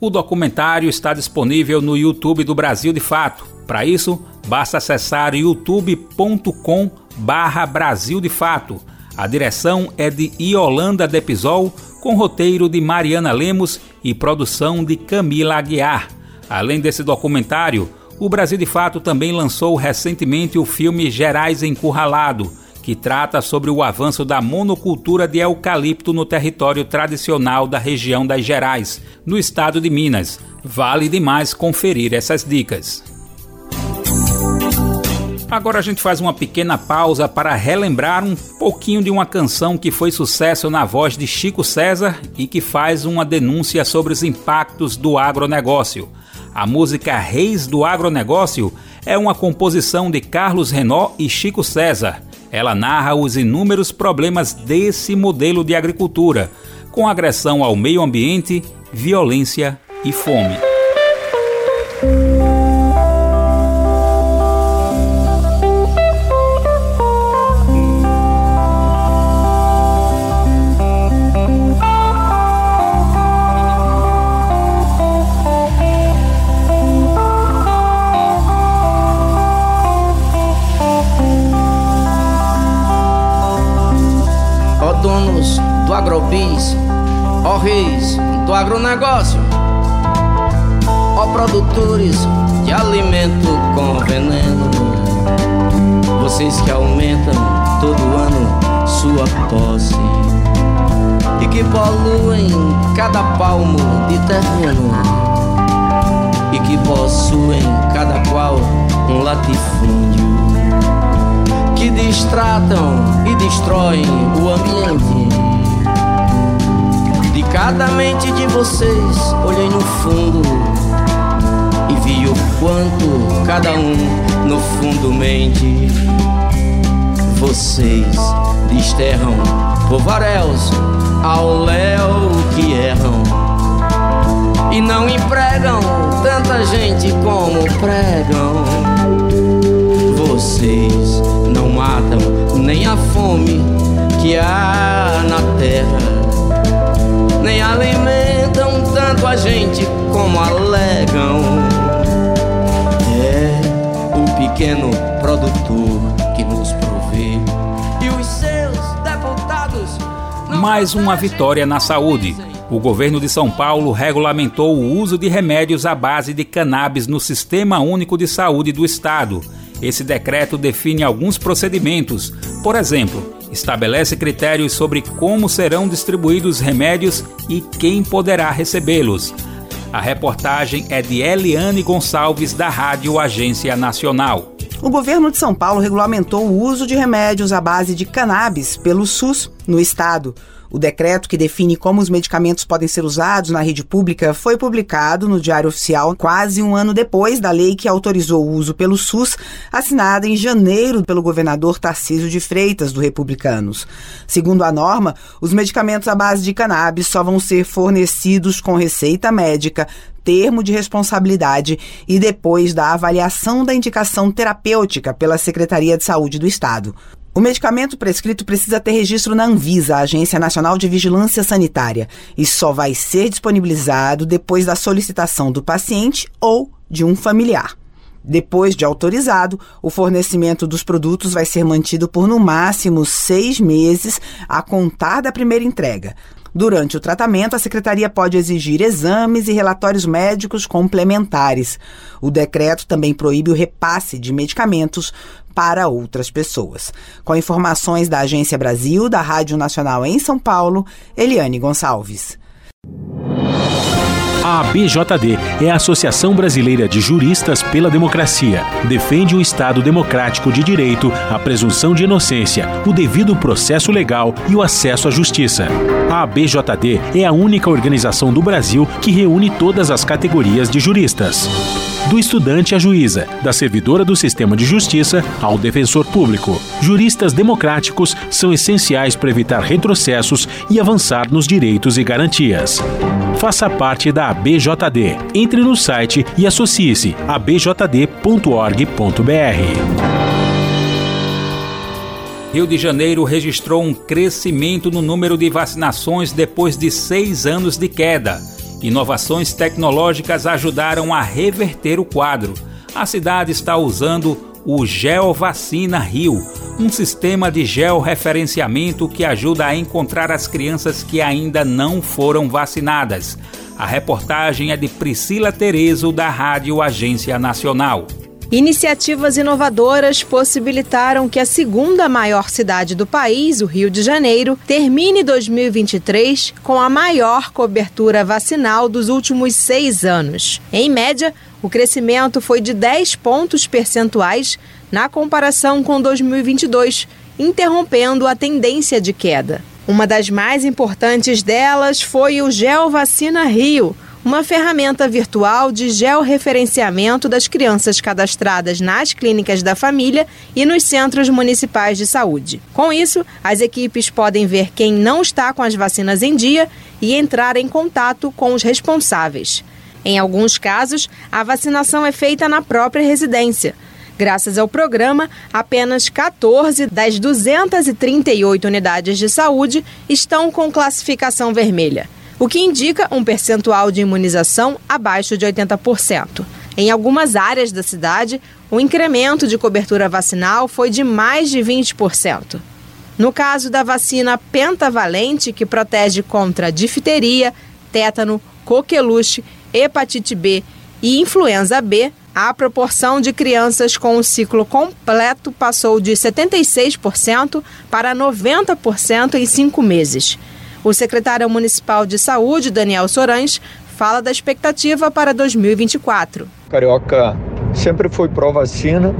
O documentário está disponível no YouTube do Brasil de Fato. Para isso, basta acessar youtube.com barra Brasil de Fato. A direção é de Iolanda Depisol, com roteiro de Mariana Lemos e produção de Camila Aguiar. Além desse documentário, o Brasil de Fato também lançou recentemente o filme Gerais Encurralado, que trata sobre o avanço da monocultura de eucalipto no território tradicional da região das Gerais, no estado de Minas. Vale demais conferir essas dicas. Agora a gente faz uma pequena pausa para relembrar um pouquinho de uma canção que foi sucesso na voz de Chico César e que faz uma denúncia sobre os impactos do agronegócio. A música Reis do Agronegócio é uma composição de Carlos Renó e Chico César. Ela narra os inúmeros problemas desse modelo de agricultura, com agressão ao meio ambiente, violência e fome. Agronegócio, ó produtores de alimento com veneno, vocês que aumentam todo ano sua posse. E que poluem cada palmo de terreno. E que possuem cada qual um latifúndio. Que distratam e destroem o ambiente. De cada mente de vocês, olhei no fundo e vi o quanto cada um no fundo mente. Vocês desterram povaréus ao léu que erram e não empregam tanta gente como pregam. Vocês não matam nem a fome que há na terra, nem alimentam tanto a gente como alegam. É o pequeno produtor que nos provê e os seus deputados. Mais uma vitória na saúde. O governo de São Paulo regulamentou o uso de remédios à base de cannabis no Sistema Único de Saúde do Estado. Esse decreto define alguns procedimentos. Por exemplo, estabelece critérios sobre como serão distribuídos remédios e quem poderá recebê-los. A reportagem é de Eliane Gonçalves, da Rádio Agência Nacional. O governo de São Paulo regulamentou o uso de remédios à base de cannabis pelo SUS no estado. O decreto que define como os medicamentos podem ser usados na rede pública foi publicado no Diário Oficial quase um ano depois da lei que autorizou o uso pelo SUS, assinada em janeiro pelo governador Tarcísio de Freitas, do Republicanos. Segundo a norma, os medicamentos à base de cannabis só vão ser fornecidos com receita médica, termo de responsabilidade e depois da avaliação da indicação terapêutica pela Secretaria de Saúde do Estado. O medicamento prescrito precisa ter registro na Anvisa, a Agência Nacional de Vigilância Sanitária, e só vai ser disponibilizado depois da solicitação do paciente ou de um familiar. Depois de autorizado, o fornecimento dos produtos vai ser mantido por no máximo seis meses a contar da primeira entrega. Durante o tratamento, a secretaria pode exigir exames e relatórios médicos complementares. O decreto também proíbe o repasse de medicamentos para outras pessoas. Com informações da Agência Brasil, da Rádio Nacional em São Paulo, Eliane Gonçalves. A ABJD é a Associação Brasileira de Juristas pela Democracia. Defende o Estado democrático de direito, a presunção de inocência, o devido processo legal e o acesso à justiça. A ABJD é a única organização do Brasil que reúne todas as categorias de juristas do estudante à juíza, da servidora do sistema de justiça ao defensor público. Juristas democráticos são essenciais para evitar retrocessos e avançar nos direitos e garantias. Faça parte da ABJD. Entre no site e associe-se a abjd.org.br. Rio de Janeiro registrou um crescimento no número de vacinações depois de seis anos de queda. Inovações tecnológicas ajudaram a reverter o quadro. A cidade está usando o GeoVacina Rio, um sistema de georreferenciamento que ajuda a encontrar as crianças que ainda não foram vacinadas. A reportagem é de Priscila Terezo, da Rádio Agência Nacional. Iniciativas inovadoras possibilitaram que a segunda maior cidade do país, o Rio de Janeiro, termine 2023 com a maior cobertura vacinal dos últimos seis anos. Em média, o crescimento foi de 10 pontos percentuais na comparação com 2022, interrompendo a tendência de queda. Uma das mais importantes delas foi o GeoVacina Rio uma ferramenta virtual de georreferenciamento das crianças cadastradas nas clínicas da família e nos centros municipais de saúde. Com isso, as equipes podem ver quem não está com as vacinas em dia e entrar em contato com os responsáveis. Em alguns casos, a vacinação é feita na própria residência. Graças ao programa, apenas 14 das 238 unidades de saúde estão com classificação vermelha o que indica um percentual de imunização abaixo de 80%. Em algumas áreas da cidade, o incremento de cobertura vacinal foi de mais de 20%. No caso da vacina pentavalente, que protege contra difteria, tétano, coqueluche, hepatite B e influenza B, a proporção de crianças com o ciclo completo passou de 76% para 90% em cinco meses. O secretário municipal de saúde, Daniel Sorães, fala da expectativa para 2024. Carioca sempre foi pró-vacina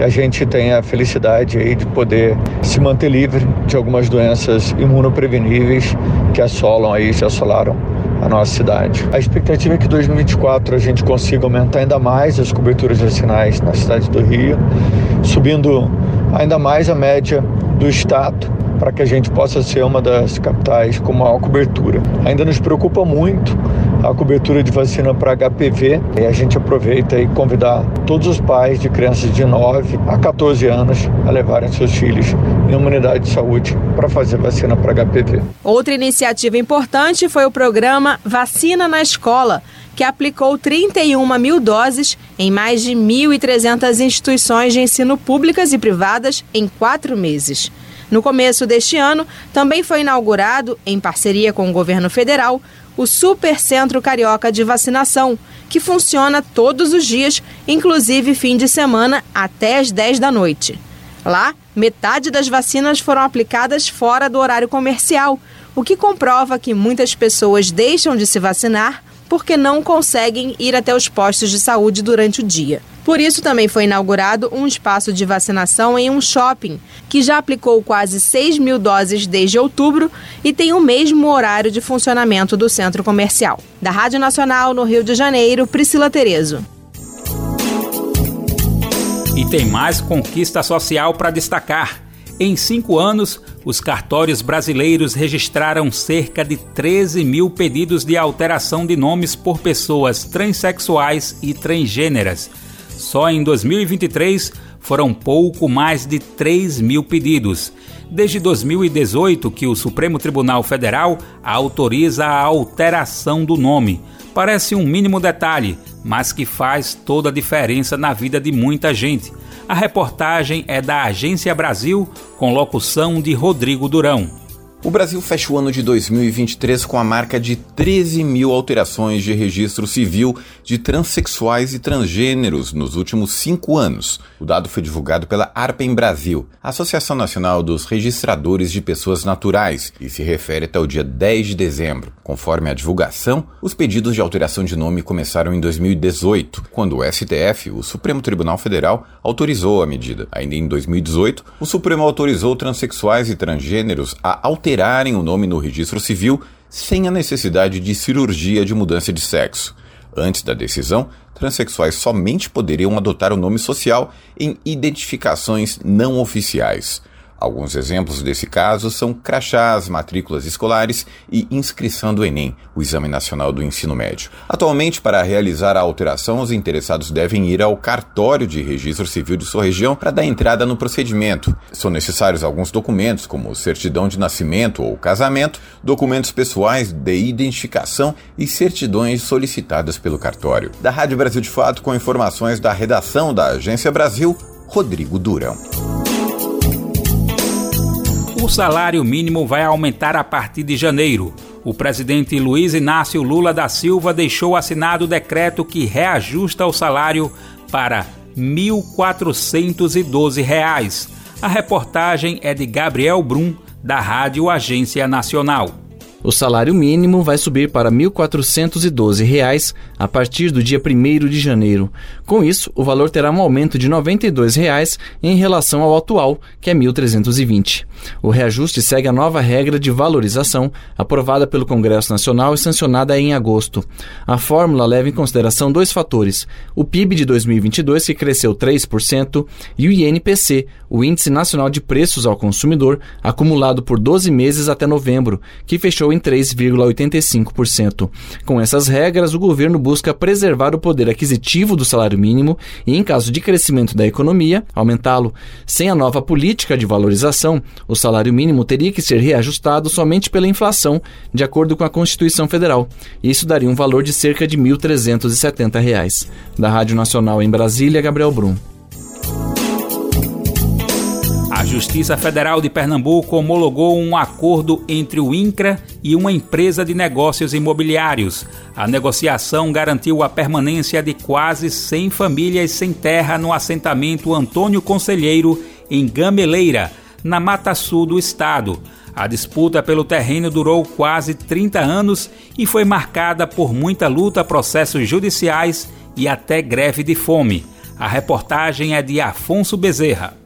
e a gente tem a felicidade aí de poder se manter livre de algumas doenças imunopreveníveis que assolam aí, se assolaram a nossa cidade. A expectativa é que em 2024 a gente consiga aumentar ainda mais as coberturas vacinais na cidade do Rio, subindo ainda mais a média do estado para que a gente possa ser uma das capitais com maior cobertura. Ainda nos preocupa muito a cobertura de vacina para HPV e a gente aproveita e convidar todos os pais de crianças de 9 a 14 anos a levarem seus filhos em uma unidade de saúde para fazer vacina para HPV. Outra iniciativa importante foi o programa Vacina na Escola que aplicou 31 mil doses em mais de 1.300 instituições de ensino públicas e privadas em quatro meses. No começo deste ano, também foi inaugurado, em parceria com o governo federal, o Super Centro Carioca de Vacinação, que funciona todos os dias, inclusive fim de semana, até às 10 da noite. Lá, metade das vacinas foram aplicadas fora do horário comercial, o que comprova que muitas pessoas deixam de se vacinar porque não conseguem ir até os postos de saúde durante o dia. Por isso, também foi inaugurado um espaço de vacinação em um shopping, que já aplicou quase 6 mil doses desde outubro e tem o mesmo horário de funcionamento do centro comercial. Da Rádio Nacional, no Rio de Janeiro, Priscila Terezo. E tem mais conquista social para destacar. Em cinco anos, os cartórios brasileiros registraram cerca de 13 mil pedidos de alteração de nomes por pessoas transexuais e transgêneras. Só em 2023 foram pouco mais de 3 mil pedidos. Desde 2018 que o Supremo Tribunal Federal autoriza a alteração do nome. Parece um mínimo detalhe, mas que faz toda a diferença na vida de muita gente. A reportagem é da Agência Brasil, com locução de Rodrigo Durão. O Brasil fecha o ano de 2023 com a marca de 13 mil alterações de registro civil de transexuais e transgêneros nos últimos cinco anos. O dado foi divulgado pela Arpem Brasil, Associação Nacional dos Registradores de Pessoas Naturais, e se refere até o dia 10 de dezembro. Conforme a divulgação, os pedidos de alteração de nome começaram em 2018, quando o STF, o Supremo Tribunal Federal, autorizou a medida. Ainda em 2018, o Supremo autorizou transexuais e transgêneros a alterar alterarem o nome no registro civil sem a necessidade de cirurgia de mudança de sexo. Antes da decisão, transexuais somente poderiam adotar o nome social em identificações não oficiais. Alguns exemplos desse caso são crachás, matrículas escolares e inscrição do Enem, o Exame Nacional do Ensino Médio. Atualmente, para realizar a alteração, os interessados devem ir ao cartório de registro civil de sua região para dar entrada no procedimento. São necessários alguns documentos, como certidão de nascimento ou casamento, documentos pessoais de identificação e certidões solicitadas pelo cartório. Da Rádio Brasil de Fato, com informações da redação da Agência Brasil, Rodrigo Durão. Salário mínimo vai aumentar a partir de janeiro. O presidente Luiz Inácio Lula da Silva deixou assinado o decreto que reajusta o salário para R$ 1.412. A reportagem é de Gabriel Brum, da Rádio Agência Nacional. O salário mínimo vai subir para R$ 1.412 a partir do dia 1 de janeiro. Com isso, o valor terá um aumento de 92 reais em relação ao atual, que é R$ 1.320. O reajuste segue a nova regra de valorização aprovada pelo Congresso Nacional e sancionada em agosto. A fórmula leva em consideração dois fatores: o PIB de 2022, que cresceu 3%, e o INPC, o Índice Nacional de Preços ao Consumidor, acumulado por 12 meses até novembro, que fechou em 3,85%. Com essas regras, o governo busca preservar o poder aquisitivo do salário mínimo e, em caso de crescimento da economia, aumentá-lo. Sem a nova política de valorização, o salário mínimo teria que ser reajustado somente pela inflação, de acordo com a Constituição Federal. Isso daria um valor de cerca de R$ 1.370. Da Rádio Nacional em Brasília, Gabriel Brum. A Justiça Federal de Pernambuco homologou um acordo entre o INCRA e uma empresa de negócios imobiliários. A negociação garantiu a permanência de quase 100 famílias sem terra no assentamento Antônio Conselheiro, em Gameleira, na Mata Sul do estado. A disputa pelo terreno durou quase 30 anos e foi marcada por muita luta, processos judiciais e até greve de fome. A reportagem é de Afonso Bezerra.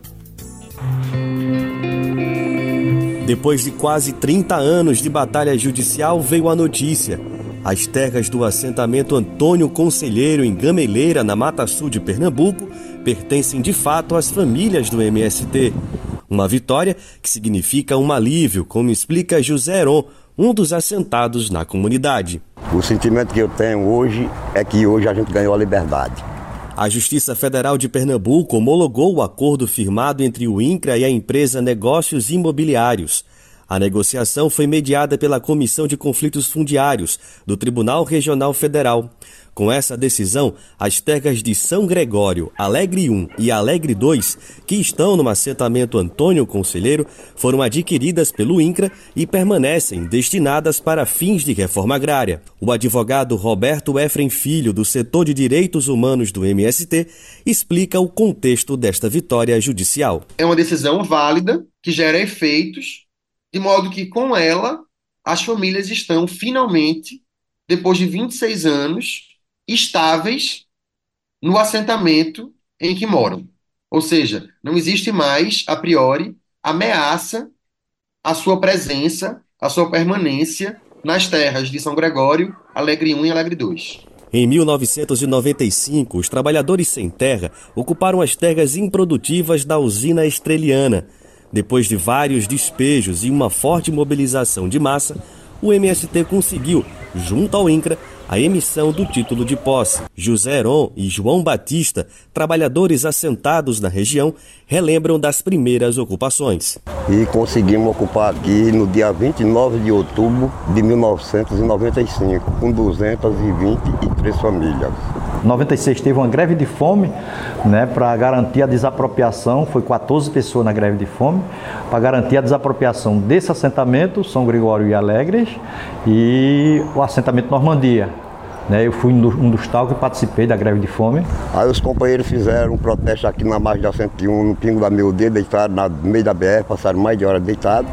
Depois de quase 30 anos de batalha judicial, veio a notícia. As terras do assentamento Antônio Conselheiro, em Gameleira, na Mata Sul de Pernambuco, pertencem de fato às famílias do MST. Uma vitória que significa um alívio, como explica José Heron, um dos assentados na comunidade. O sentimento que eu tenho hoje é que hoje a gente ganhou a liberdade. A Justiça Federal de Pernambuco homologou o acordo firmado entre o INCRA e a empresa Negócios Imobiliários. A negociação foi mediada pela Comissão de Conflitos Fundiários do Tribunal Regional Federal. Com essa decisão, as terras de São Gregório, Alegre 1 e Alegre 2, que estão no assentamento Antônio Conselheiro, foram adquiridas pelo INCRA e permanecem destinadas para fins de reforma agrária. O advogado Roberto Efrem Filho, do setor de direitos humanos do MST, explica o contexto desta vitória judicial. É uma decisão válida que gera efeitos, de modo que com ela as famílias estão finalmente, depois de 26 anos, estáveis no assentamento em que moram. Ou seja, não existe mais, a priori, ameaça à sua presença, à sua permanência nas terras de São Gregório, Alegre 1 e Alegre 2. Em 1995, os trabalhadores sem terra ocuparam as terras improdutivas da usina estreliana. Depois de vários despejos e uma forte mobilização de massa, o MST conseguiu, junto ao INCRA, a emissão do título de posse. José Heron e João Batista, trabalhadores assentados na região, relembram das primeiras ocupações. E conseguimos ocupar aqui no dia 29 de outubro de 1995, com 223 famílias. 96 teve uma greve de fome, né, para garantir a desapropriação, foi 14 pessoas na greve de fome, para garantir a desapropriação desse assentamento, São Gregório e Alegres, e o assentamento Normandia. Né, eu fui um dos tal que participei da greve de fome. Aí os companheiros fizeram um protesto aqui na margem da 101, no Pingo da Meu Dedo, deitaram no meio da BR, passaram mais de hora deitados.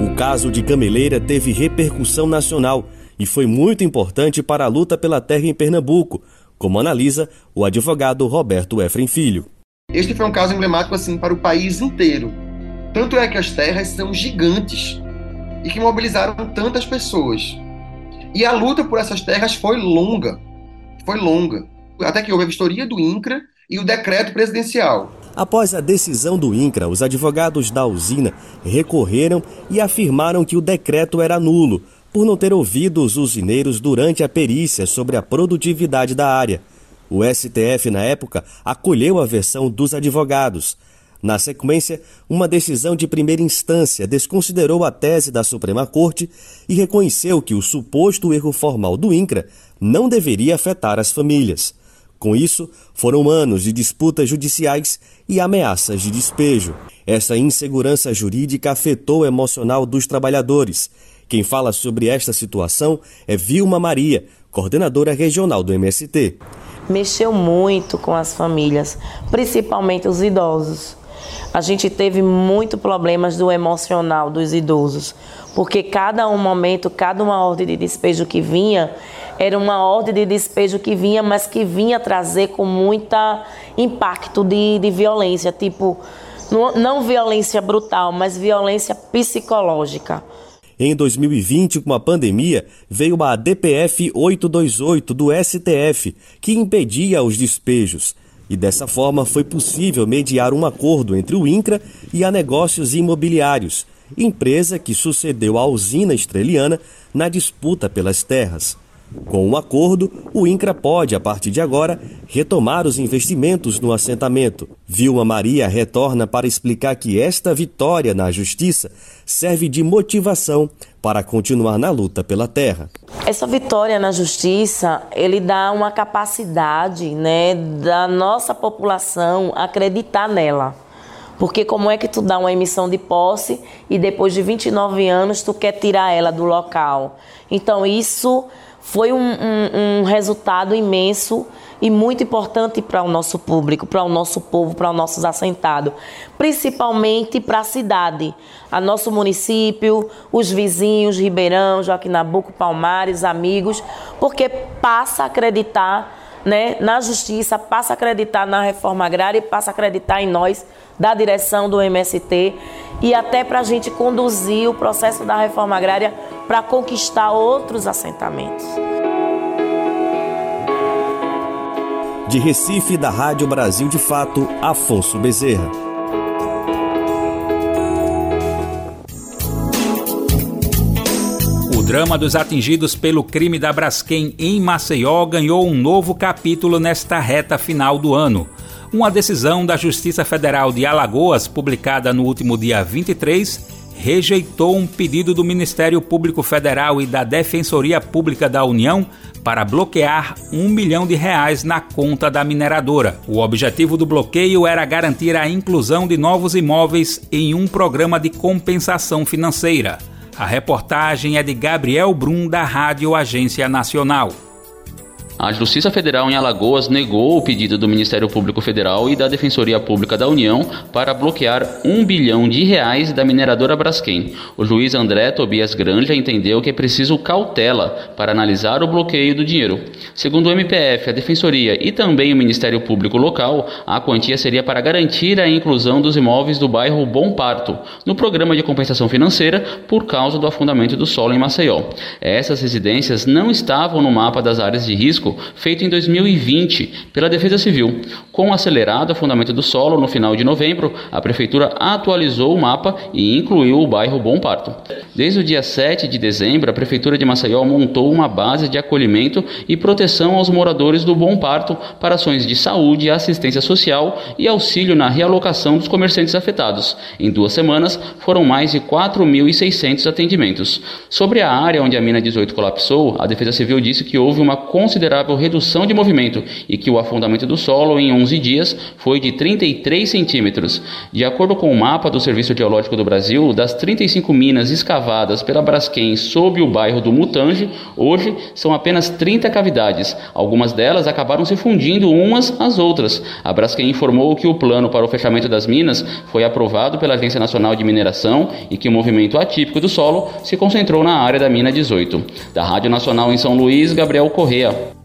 O caso de Gameleira teve repercussão nacional e foi muito importante para a luta pela terra em Pernambuco, como analisa o advogado Roberto Efrem Filho. Este foi um caso emblemático assim para o país inteiro. Tanto é que as terras são gigantes e que mobilizaram tantas pessoas. E a luta por essas terras foi longa, foi longa, até que houve a vistoria do INCRA e o decreto presidencial. Após a decisão do INCRA, os advogados da usina recorreram e afirmaram que o decreto era nulo, por não ter ouvido os usineiros durante a perícia sobre a produtividade da área. O STF, na época, acolheu a versão dos advogados. Na sequência, uma decisão de primeira instância desconsiderou a tese da Suprema Corte e reconheceu que o suposto erro formal do INCRA não deveria afetar as famílias. Com isso, foram anos de disputas judiciais e ameaças de despejo. Essa insegurança jurídica afetou o emocional dos trabalhadores quem fala sobre esta situação é Vilma Maria, coordenadora regional do MST. Mexeu muito com as famílias, principalmente os idosos. A gente teve muito problemas do emocional dos idosos, porque cada um momento, cada uma ordem de despejo que vinha, era uma ordem de despejo que vinha, mas que vinha trazer com muita impacto de, de violência, tipo, não violência brutal, mas violência psicológica. Em 2020, com a pandemia, veio a DPF 828 do STF, que impedia os despejos. E dessa forma foi possível mediar um acordo entre o INCRA e a Negócios Imobiliários, empresa que sucedeu à usina estreliana na disputa pelas terras. Com o um acordo, o INCRA pode, a partir de agora, retomar os investimentos no assentamento. Vilma Maria retorna para explicar que esta vitória na justiça serve de motivação para continuar na luta pela terra. Essa vitória na justiça, ele dá uma capacidade, né, da nossa população acreditar nela. Porque como é que tu dá uma emissão de posse e depois de 29 anos tu quer tirar ela do local? Então isso foi um, um, um resultado imenso e muito importante para o nosso público, para o nosso povo, para os nossos assentados, principalmente para a cidade, a nosso município, os vizinhos, Ribeirão, Joaquim Nabuco, Palmares, amigos, porque passa a acreditar né, na justiça, passa a acreditar na reforma agrária e passa a acreditar em nós, da direção do MST, e até para a gente conduzir o processo da reforma agrária para conquistar outros assentamentos. De Recife, da Rádio Brasil de Fato, Afonso Bezerra. O drama dos atingidos pelo crime da Braskem em Maceió ganhou um novo capítulo nesta reta final do ano. Uma decisão da Justiça Federal de Alagoas, publicada no último dia 23, rejeitou um pedido do Ministério Público Federal e da Defensoria Pública da União para bloquear um milhão de reais na conta da mineradora. O objetivo do bloqueio era garantir a inclusão de novos imóveis em um programa de compensação financeira. A reportagem é de Gabriel Brum, da Rádio Agência Nacional. A Justiça Federal em Alagoas negou o pedido do Ministério Público Federal e da Defensoria Pública da União para bloquear um bilhão de reais da mineradora Braskem. O juiz André Tobias Granja entendeu que é preciso cautela para analisar o bloqueio do dinheiro. Segundo o MPF, a Defensoria e também o Ministério Público local, a quantia seria para garantir a inclusão dos imóveis do bairro Bom Parto no programa de compensação financeira por causa do afundamento do solo em Maceió. Essas residências não estavam no mapa das áreas de risco feito em 2020 pela Defesa Civil. Com o acelerado afundamento do solo no final de novembro, a Prefeitura atualizou o mapa e incluiu o bairro Bom Parto. Desde o dia 7 de dezembro, a Prefeitura de Maceió montou uma base de acolhimento e proteção aos moradores do Bom Parto para ações de saúde, assistência social e auxílio na realocação dos comerciantes afetados. Em duas semanas, foram mais de 4.600 atendimentos. Sobre a área onde a mina 18 colapsou, a Defesa Civil disse que houve uma consideração considerável redução de movimento e que o afundamento do solo em 11 dias foi de 33 centímetros. De acordo com o mapa do Serviço Geológico do Brasil, das 35 minas escavadas pela Braskem sob o bairro do Mutange, hoje são apenas 30 cavidades. Algumas delas acabaram se fundindo umas às outras. A Braskem informou que o plano para o fechamento das minas foi aprovado pela Agência Nacional de Mineração e que o movimento atípico do solo se concentrou na área da mina 18. Da Rádio Nacional em São Luís, Gabriel Correa.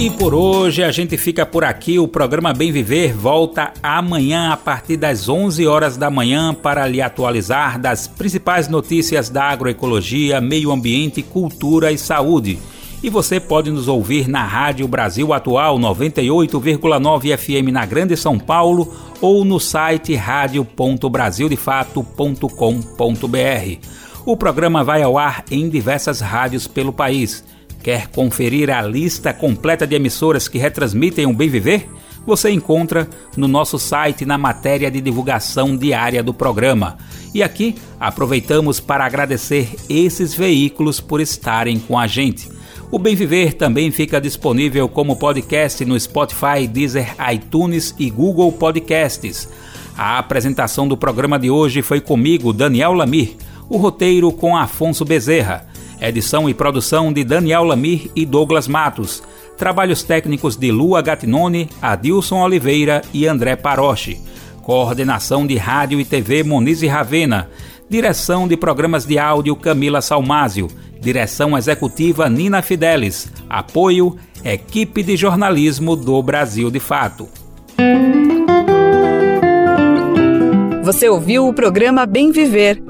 E por hoje a gente fica por aqui. O programa Bem Viver volta amanhã a partir das 11 horas da manhã para lhe atualizar das principais notícias da agroecologia, meio ambiente, cultura e saúde. E você pode nos ouvir na Rádio Brasil Atual 98,9 FM na Grande São Paulo ou no site radio.brasildefato.com.br. O programa vai ao ar em diversas rádios pelo país. Quer conferir a lista completa de emissoras que retransmitem o Bem Viver? Você encontra no nosso site na matéria de divulgação diária do programa. E aqui aproveitamos para agradecer esses veículos por estarem com a gente. O Bem Viver também fica disponível como podcast no Spotify, Deezer, iTunes e Google Podcasts. A apresentação do programa de hoje foi comigo, Daniel Lamir, o roteiro com Afonso Bezerra. Edição e produção de Daniel Lamir e Douglas Matos. Trabalhos técnicos de Lua Gatinone, Adilson Oliveira e André Paroche. Coordenação de Rádio e TV Monize Ravena. Direção de programas de áudio Camila Salmásio. Direção executiva Nina Fidelis. Apoio Equipe de Jornalismo do Brasil de Fato. Você ouviu o programa Bem Viver